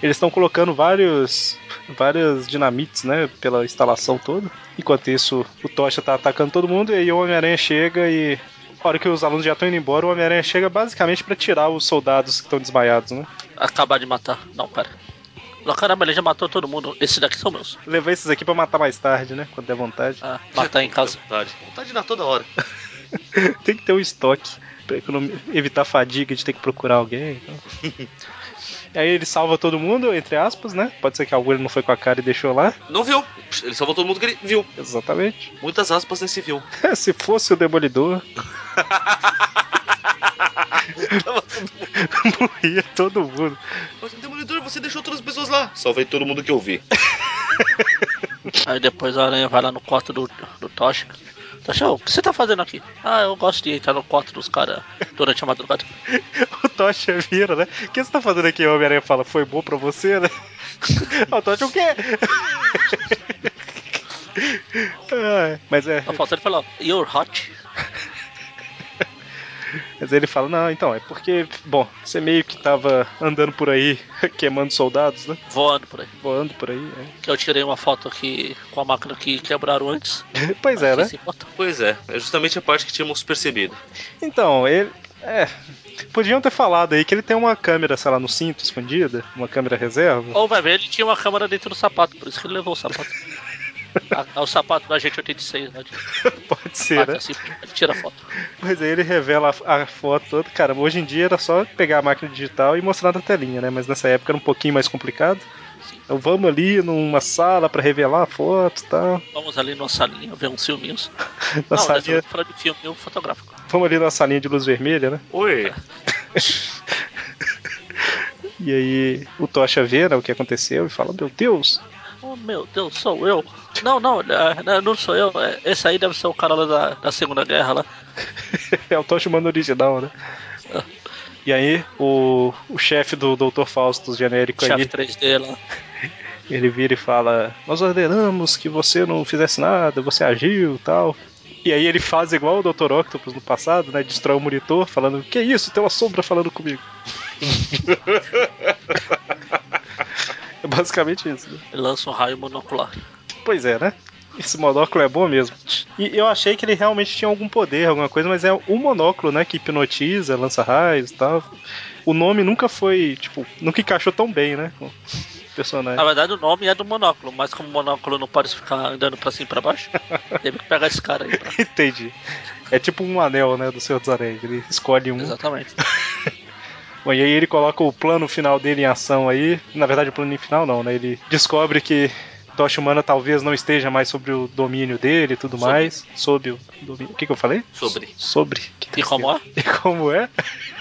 Eles estão colocando vários várias dinamites, né, pela instalação toda. Enquanto isso, o Tocha tá atacando todo mundo e aí o Homem-Aranha chega e a hora que os alunos já estão indo embora, o Homem-Aranha chega basicamente pra tirar os soldados que estão desmaiados, né? Acabar de matar. Não, pera. Caramba, ele já matou todo mundo. Esses daqui são meus. Levar esses aqui pra matar mais tarde, né, quando der vontade. Ah, matar em casa. Vontade. Vontade de dar toda hora. Tem que ter um estoque pra economi- evitar a fadiga de ter que procurar alguém. Então. E aí ele salva todo mundo, entre aspas, né? Pode ser que algum ele não foi com a cara e deixou lá. Não viu. Ele salvou todo mundo que ele viu. Exatamente. Muitas aspas nesse viu. Se fosse o Demolidor, morria todo mundo. Mas, Demolidor, você deixou todas as pessoas lá. Salvei todo mundo que eu vi. Aí depois a aranha vai lá no quarto do, do Tocha. Tocha, o que você tá fazendo aqui? Ah, eu gosto de entrar no quarto dos caras durante a madrugada. O Tocha vira, né? O que você tá fazendo aqui? O Homem-Aranha fala, foi bom pra você, né? o Tocha, o quê? Ai, mas é. Falta ele falar, you're hot. Mas ele fala, não, então, é porque, bom, você meio que tava andando por aí queimando soldados, né? Voando por aí. Voando por aí. Que eu tirei uma foto aqui com a máquina que quebraram antes. é. Pois é, né? Pois é, é justamente a parte que tínhamos percebido. Então, ele. É. Podiam ter falado aí que ele tem uma câmera, sei lá, no cinto escondida, uma câmera reserva. Ou vai ver, ele tinha uma câmera dentro do sapato, por isso que ele levou o sapato. Ah, o sapato da gente 86, né? Pode ser, Bate né? assim, ele tira a foto. Mas aí ele revela a, a foto toda. Cara, hoje em dia era só pegar a máquina digital e mostrar na telinha, né? Mas nessa época era um pouquinho mais complicado. Então vamos ali numa sala pra revelar a foto e tal. Vamos ali numa salinha ver uns filminhos. Na Não, salinha, falar de filme um fotográfico. vamos ali na salinha de luz vermelha, né? Oi. E aí o Tocha vê né, o que aconteceu e fala: Meu Deus, Oh meu Deus, sou eu. Não, não, é, não, não sou eu. é, Esse aí deve ser o cara lá da, da Segunda Guerra lá. é o Tocha humano original, né? E aí o, o chefe do Dr. Fausto genérico Chefe aí, 3D lá. ele vira e fala: Nós ordenamos que você não fizesse nada, você agiu e tal. E aí ele faz igual o Dr. Octopus no passado, né? Destrói o monitor, falando: Que isso? Tem uma sombra falando comigo. é basicamente isso, né? Ele lança um raio monocular. Pois é, né? Esse monóculo é bom mesmo. E eu achei que ele realmente tinha algum poder, alguma coisa, mas é o monóculo, né, que hipnotiza, lança raios e tal. O nome nunca foi, tipo, nunca encaixou tão bem, né? Com o personagem. Na verdade, o nome é do monóculo, mas como o monóculo não pode ficar andando pra cima e pra baixo, teve que pegar esse cara aí. Pra... Entendi. É tipo um anel, né, do Senhor dos Anéis. Ele escolhe um. Exatamente. Bom, e aí ele coloca o plano final dele em ação aí. Na verdade, o plano final não, né? Ele descobre que Tocha Humana talvez não esteja mais sobre o domínio dele e tudo Sobre. mais. Sob o domínio. O que, que eu falei? Sobre. Sobre. Que E como é? E como é?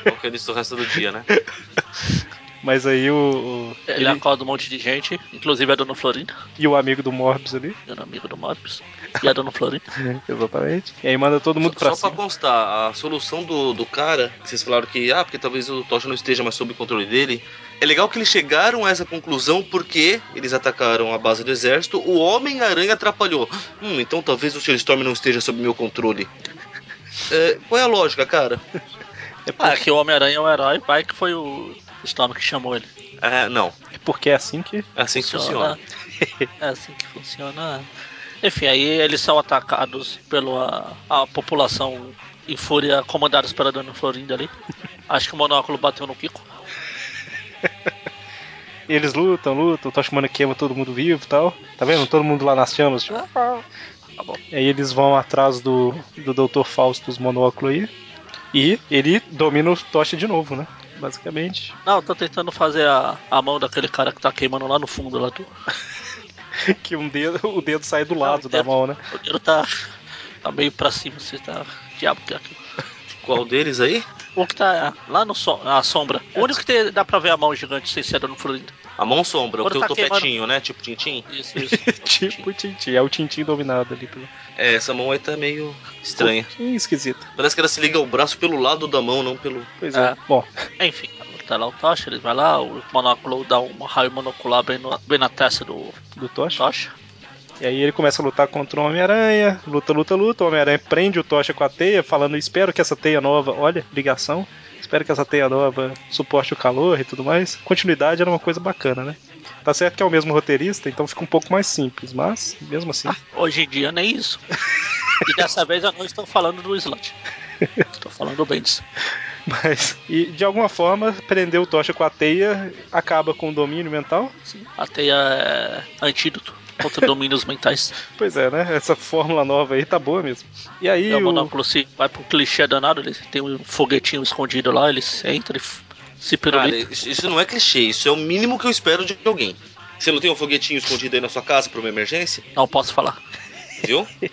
Qualquer isso o resto do dia, né? Mas aí o. o- Ele, ele- acorda um monte de gente, inclusive a Dona Florinda, e o amigo do Morbius ali. meu amigo do Morbius, e a Dona Florinda. Exatamente. E aí manda todo mundo pra Só cima. pra constar, a solução do, do cara, que vocês falaram que, ah, porque talvez o Tocha não esteja mais sob o controle dele. É legal que eles chegaram a essa conclusão porque eles atacaram a base do exército, o Homem-Aranha atrapalhou. Hum, então talvez o Sr. Storm não esteja sob meu controle. É, qual é a lógica, cara? Ah, que o Homem-Aranha é o herói, vai que foi o Storm que chamou ele. É, não, É porque é assim que. é assim que funciona. é assim que funciona. Enfim, aí eles são atacados pela a população em fúria comandados pela Dona Florinda ali. Acho que o monóculo bateu no Kiko. E eles lutam, lutam, o Tocha Humana queima todo mundo vivo e tal. Tá vendo? Todo mundo lá nas chamas. tipo, Tá bom. E aí eles vão atrás do, do Dr. Fausto, os monóculos aí. E ele domina o Tocha de novo, né? Basicamente. Não, eu tô tentando fazer a, a mão daquele cara que tá queimando lá no fundo lá do. Que um dedo, o dedo sai do Não, lado o da dedo- mão, né? O dedo tá, tá meio pra cima, você tá. Diabo que é aquilo. Qual deles aí? O que tá lá no som, na sombra. O único que tem- dá pra ver a mão gigante sem ser Dona Florinda. A mão sombra, o Quando teu tá topetinho, né? Tipo Tintim. Isso, isso. tipo o Tintin. É o Tintin dominado ali pelo. É, essa mão aí tá meio estranha. Que esquisito. Parece que ela se liga ao braço pelo lado da mão, não pelo. Pois é. É. Bom, Enfim, tá lá o Tocha, ele vai lá, o monóculo dá um raio monocular bem, no- bem na testa do do Tocha. Tocha. E aí ele começa a lutar contra o Homem-Aranha, luta, luta, luta. O Homem-Aranha prende o Tocha com a teia, falando: Espero que essa teia nova, olha, ligação. Espero que essa teia nova suporte o calor e tudo mais. Continuidade era uma coisa bacana, né? Tá certo que é o mesmo roteirista, então fica um pouco mais simples, mas mesmo assim. Hoje em dia nem isso. E dessa vez eu não estou falando do slot. Estou falando bem disso. Mas, e de alguma forma, prender o Tocha com a teia acaba com o domínio mental. Sim, a teia é antídoto contra domínios mentais. Pois é, né? Essa fórmula nova aí tá boa mesmo. E aí E o o. monóculo se vai pro clichê danado, ele tem um foguetinho escondido lá, ele entra e se Cara, pirulita. isso isso não é clichê, isso é o mínimo que eu espero de alguém. Você não tem um foguetinho escondido aí na sua casa pra uma emergência? Não posso falar. Viu?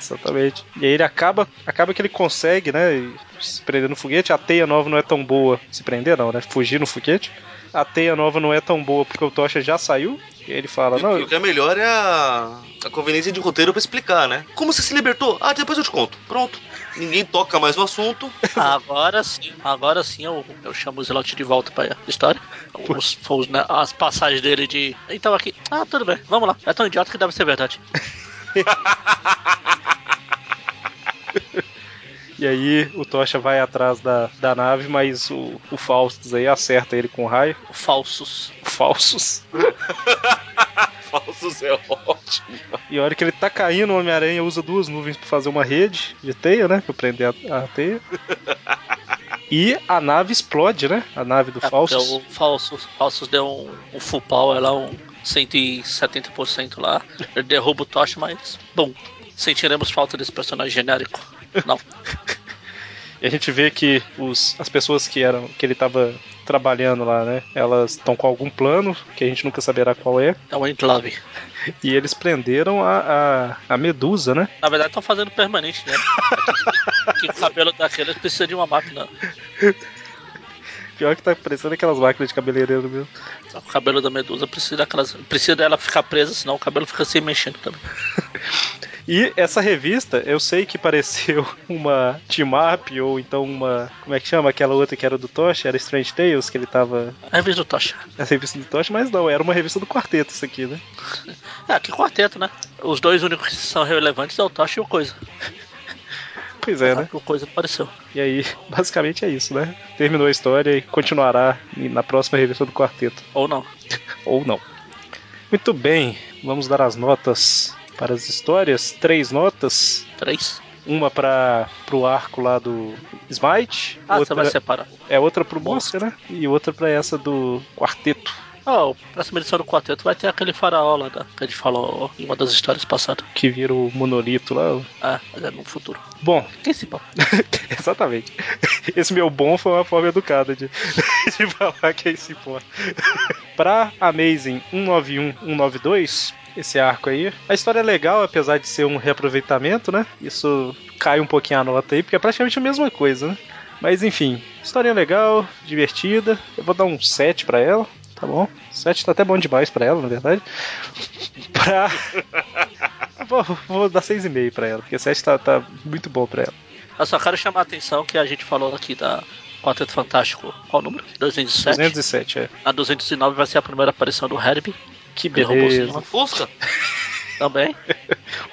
Exatamente. E aí ele acaba, acaba que ele consegue, né, se prender no foguete. A teia nova não é tão boa. Se prender não, né? Fugir no foguete. A teia nova não é tão boa porque o Tocha já saiu. E ele fala, E não, o que é melhor é a, a conveniência de roteiro pra explicar, né? Como você se libertou? Ah, depois eu te conto. Pronto. Ninguém toca mais no assunto. Agora sim, agora sim eu, eu chamo o Slot de volta pra história. Os, os- né, as passagens dele de. Então aqui. Ah, tudo bem, vamos lá. É tão idiota que deve ser verdade. E aí o Tocha vai atrás da, da nave, mas o, o Faustus aí acerta ele com o raio. Falsos. Falsos. Falsos é ótimo. E a hora que ele tá caindo, o Homem-Aranha usa duas nuvens pra fazer uma rede de teia, né? Pra prender a, a teia. E a nave explode, né? A nave do É, Faustus. porque O Falsos, Falsos deu um, um full power lá, um 170% lá. Ele derruba o Tocha, mas. Bom, sentiremos falta desse personagem genérico. Não. E a gente vê que os, as pessoas que eram que ele tava trabalhando lá, né? Elas estão com algum plano que a gente nunca saberá qual é. É um enclave. E eles prenderam a, a, a Medusa, né? Na verdade, estão fazendo permanente, né? que o cabelo daqueles precisa de uma máquina. Pior que tá parecendo aquelas máquinas de cabeleireiro mesmo. O cabelo da medusa precisa daquelas. Precisa dela ficar presa, senão o cabelo fica se mexendo também. E essa revista, eu sei que pareceu uma team-up ou então uma. Como é que chama? Aquela outra que era do Tocha, era Strange Tales, que ele tava. A revista do Tocha. Essa revista do Tocha, mas não, era uma revista do quarteto isso aqui, né? É, que quarteto, né? Os dois únicos que são relevantes é o Tocha e o Coisa. Pois é, né? O Coisa apareceu. E aí, basicamente é isso, né? Terminou a história e continuará na próxima revista do quarteto. Ou não. Ou não. Muito bem, vamos dar as notas para as histórias, três notas. Três. Uma para pro arco lá do Smite. Ah, outra, você vai separar. É outra pro Mosca, né? E outra para essa do quarteto. Oh, próxima edição do quarteto vai ter aquele faraó lá da, que a gente falou em uma das histórias passadas. Que vira o monolito lá. Ah, mas é no futuro. Bom, Quem se pau? exatamente. Esse meu bom foi uma forma educada de, de falar que é esse pô. Pra Amazing 191, 192, esse arco aí, a história é legal, apesar de ser um reaproveitamento, né? Isso cai um pouquinho a nota aí, porque é praticamente a mesma coisa, né? Mas enfim, história legal, divertida. Eu vou dar um 7 pra ela, tá bom? 7 tá até bom demais pra ela, na verdade. Pra. vou, vou dar 6,5 pra ela, porque 7 tá, tá muito bom pra ela. Eu só quero chamar a atenção que a gente falou aqui da Quarteto Fantástico. Qual o número? 207. 207, é. A 209 vai ser a primeira aparição do Herbie. Que robôzinho. O Fusca? Também.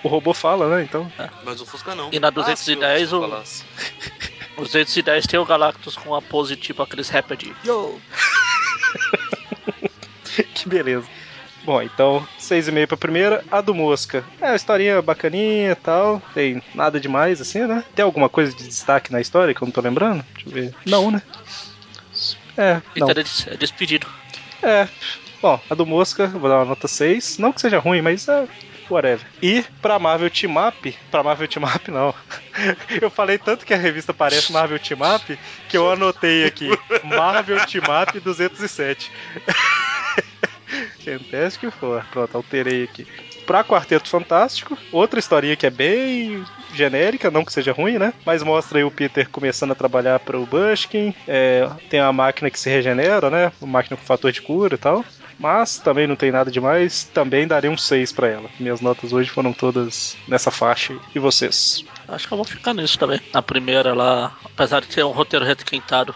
O robô fala, né? Então. Mas o Fusca não. E na Ah, 210 se eu o- falasse. Os 210 tem o Galactus com a pose tipo aqueles rappers de Yo! que beleza. Bom, então, 6,5 pra primeira. A do Mosca. É, uma historinha bacaninha e tal. Tem nada demais, assim, né? Tem alguma coisa de destaque na história que eu não tô lembrando? Deixa eu ver. Não, né? É, não. Então é despedido. É. Bom, a do Mosca, eu vou dar uma nota 6. Não que seja ruim, mas é. Whatever. E pra Marvel Team Up, pra Marvel Team Up não. Eu falei tanto que a revista parece Marvel Team Up que eu anotei aqui Marvel Team Up 207. Fantástico for. Pronto, alterei aqui. Pra Quarteto Fantástico, outra historinha que é bem genérica, não que seja ruim, né? Mas mostra aí o Peter começando a trabalhar para o Bushkin. é, tem a máquina que se regenera, né? Uma máquina com fator de cura e tal. Mas também não tem nada demais. Também daria um 6 pra ela. Minhas notas hoje foram todas nessa faixa. E vocês? Acho que eu vou ficar nisso também. Na primeira lá, apesar de ser um roteiro requintado.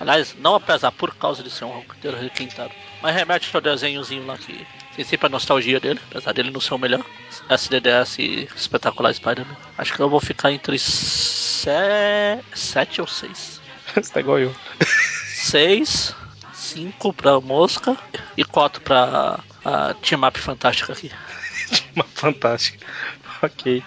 Aliás, não apesar, por causa de ser um roteiro requintado. Mas remete ao desenhozinho lá que tem sempre a nostalgia dele, apesar dele não ser o melhor. SDDS e Espetacular Spider-Man. Acho que eu vou ficar entre 7 ou 6. Você tá igual eu. 6, 5 pra Mosca e 4 pra a Team Up Fantástica aqui. Uma fantástica. Ok.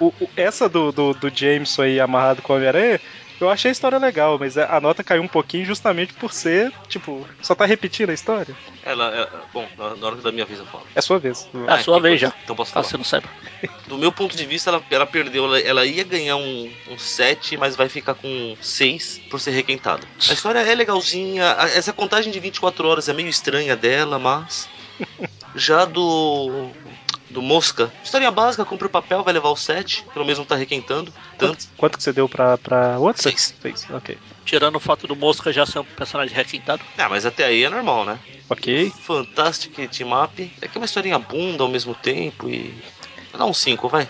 O- o- essa do, do, do Jameson aí amarrado com a Homem-Aranha, eu achei a história legal, mas a nota caiu um pouquinho justamente por ser, tipo, só tá repetindo a história. Ela, ela- bom, na hora da minha vez eu falo. É sua vez. É a sua vez já. Então posso Caso falar. você não saiba. Do meu ponto de vista, ela, ela perdeu. Ela, ela ia ganhar um, um 7, mas vai ficar com 6 por ser requentada. A história é legalzinha. Essa contagem de 24 horas é meio estranha dela, mas. Já do. Do Mosca. História básica, compra o papel, vai levar o 7. Pelo menos não tá requentando. Tanto. Quanto, quanto que você deu pra, pra outra? Seis. Seis, ok. Tirando o fato do Mosca já ser um personagem requintado. Ah, mas até aí é normal, né? Ok. Fantastic Team Up. É que é uma historinha bunda ao mesmo tempo e. Dá um 5, vai.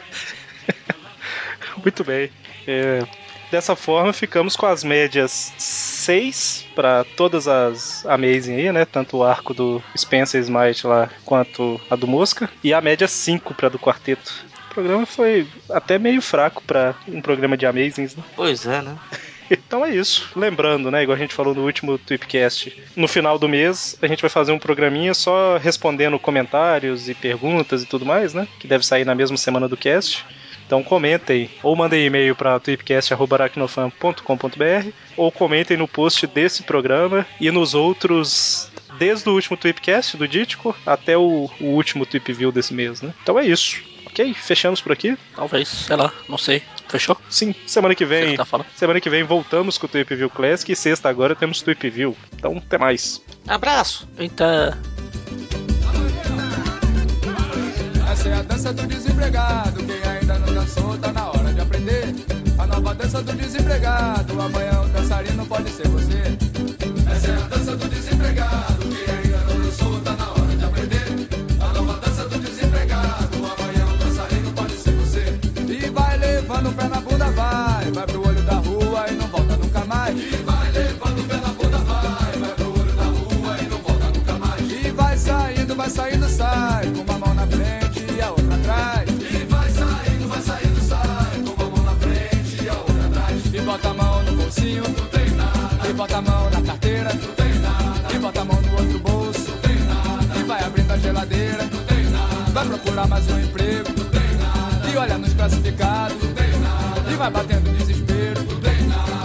Muito bem. É, dessa forma, ficamos com as médias 6 para todas as Amazing aí, né? Tanto o arco do Spencer Smite lá quanto a do Mosca. E a média 5 para do quarteto. O programa foi até meio fraco para um programa de Amazings, né? Pois é, né? Então é isso. Lembrando, né, igual a gente falou no último Tweepcast, no final do mês a gente vai fazer um programinha só respondendo comentários e perguntas e tudo mais, né? Que deve sair na mesma semana do cast. Então comentem ou mandem e-mail para tweepcast.aracnofan.com.br ou comentem no post desse programa e nos outros desde o último Tweepcast do Dítico até o, o último Tweep View desse mês, né? Então é isso. Ok? Fechamos por aqui. Talvez, sei lá, não sei. Fechou? Sim, semana que vem que tá falando. Semana que vem voltamos com o Tweep View Classic e sexta agora temos Tweep View. Então, até mais. Abraço! Então, Essa é a dança do desempregado. Dançou, tá na hora de aprender. A nova dança do desempregado. Amanhã o dançarino pode ser você. Essa é a dança do desempregado. Quem ainda não dançou, tá na hora de aprender. A nova dança do desempregado. Amanhã o dançarino pode ser você. E vai levando o pé na bunda, vai. Vai pro olho da rua e não volta nunca mais. E vai levando o pé na bunda, vai. Vai pro olho da rua e não volta nunca mais. E vai saindo, vai saindo, sai. Bolsinho, tem nada. E bota a mão na carteira, tem nada. E bota a mão no outro bolso, tem nada. E vai abrindo a geladeira, tem nada. Vai procurar mais um emprego, não tem classificado. E vai batendo desespero.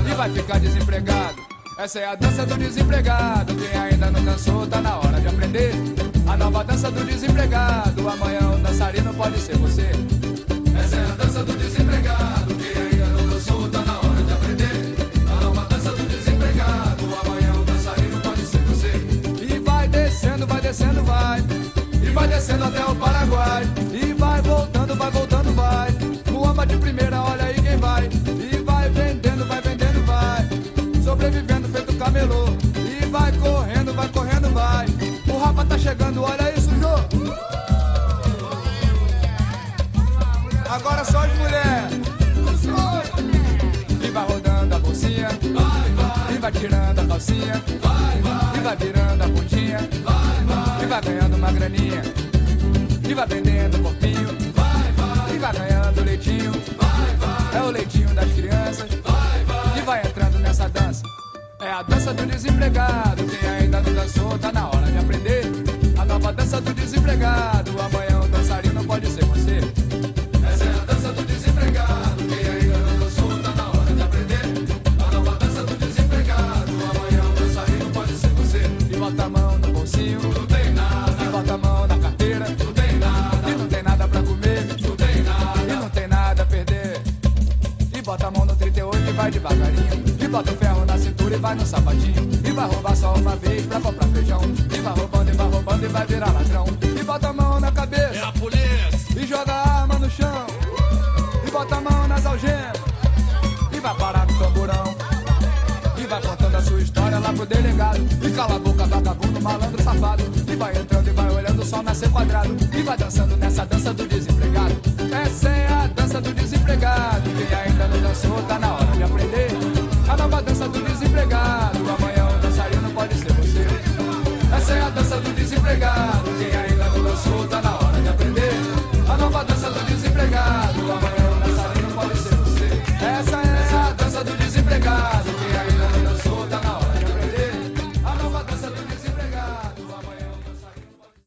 E vai ficar desempregado. Essa é a dança do desempregado. Quem ainda não dançou, tá na hora de aprender. A nova dança do desempregado. Amanhã o dançarino pode ser você. Essa é a dança do desempregado. Descendo, vai vai. E vai descendo até o Paraguai. E vai voltando, vai voltando, vai. Muamba de primeira, olha aí quem vai. E vai vendendo, vai vendendo, vai. Sobrevivendo feito camelô. E vai correndo, vai correndo, vai. O rapa tá chegando, olha isso, Jô. Agora só as mulheres. E vai rodando a bolsinha. E vai tirando a calcinha. E vai virando a bundinha. Vai ganhando uma graninha. E vai vendendo o corpinho. E vai ganhando leitinho. É o leitinho das crianças. E vai entrando nessa dança. É a dança do desempregado. Quem ainda não dançou, tá na hora de aprender. A nova dança do desempregado. Bota o ferro na cintura e vai no sapatinho. E vai roubar só uma vez pra comprar feijão. E vai roubando, e vai roubando e vai virar ladrão. E bota a mão na cabeça. É a polícia! E joga a arma no chão. E bota a mão nas algemas. E vai parar no tamborão. E vai contando a sua história lá pro delegado. E cala a boca, vagabundo, malandro, safado. E vai entrando e vai olhando sol nascer quadrado. E vai dançando nessa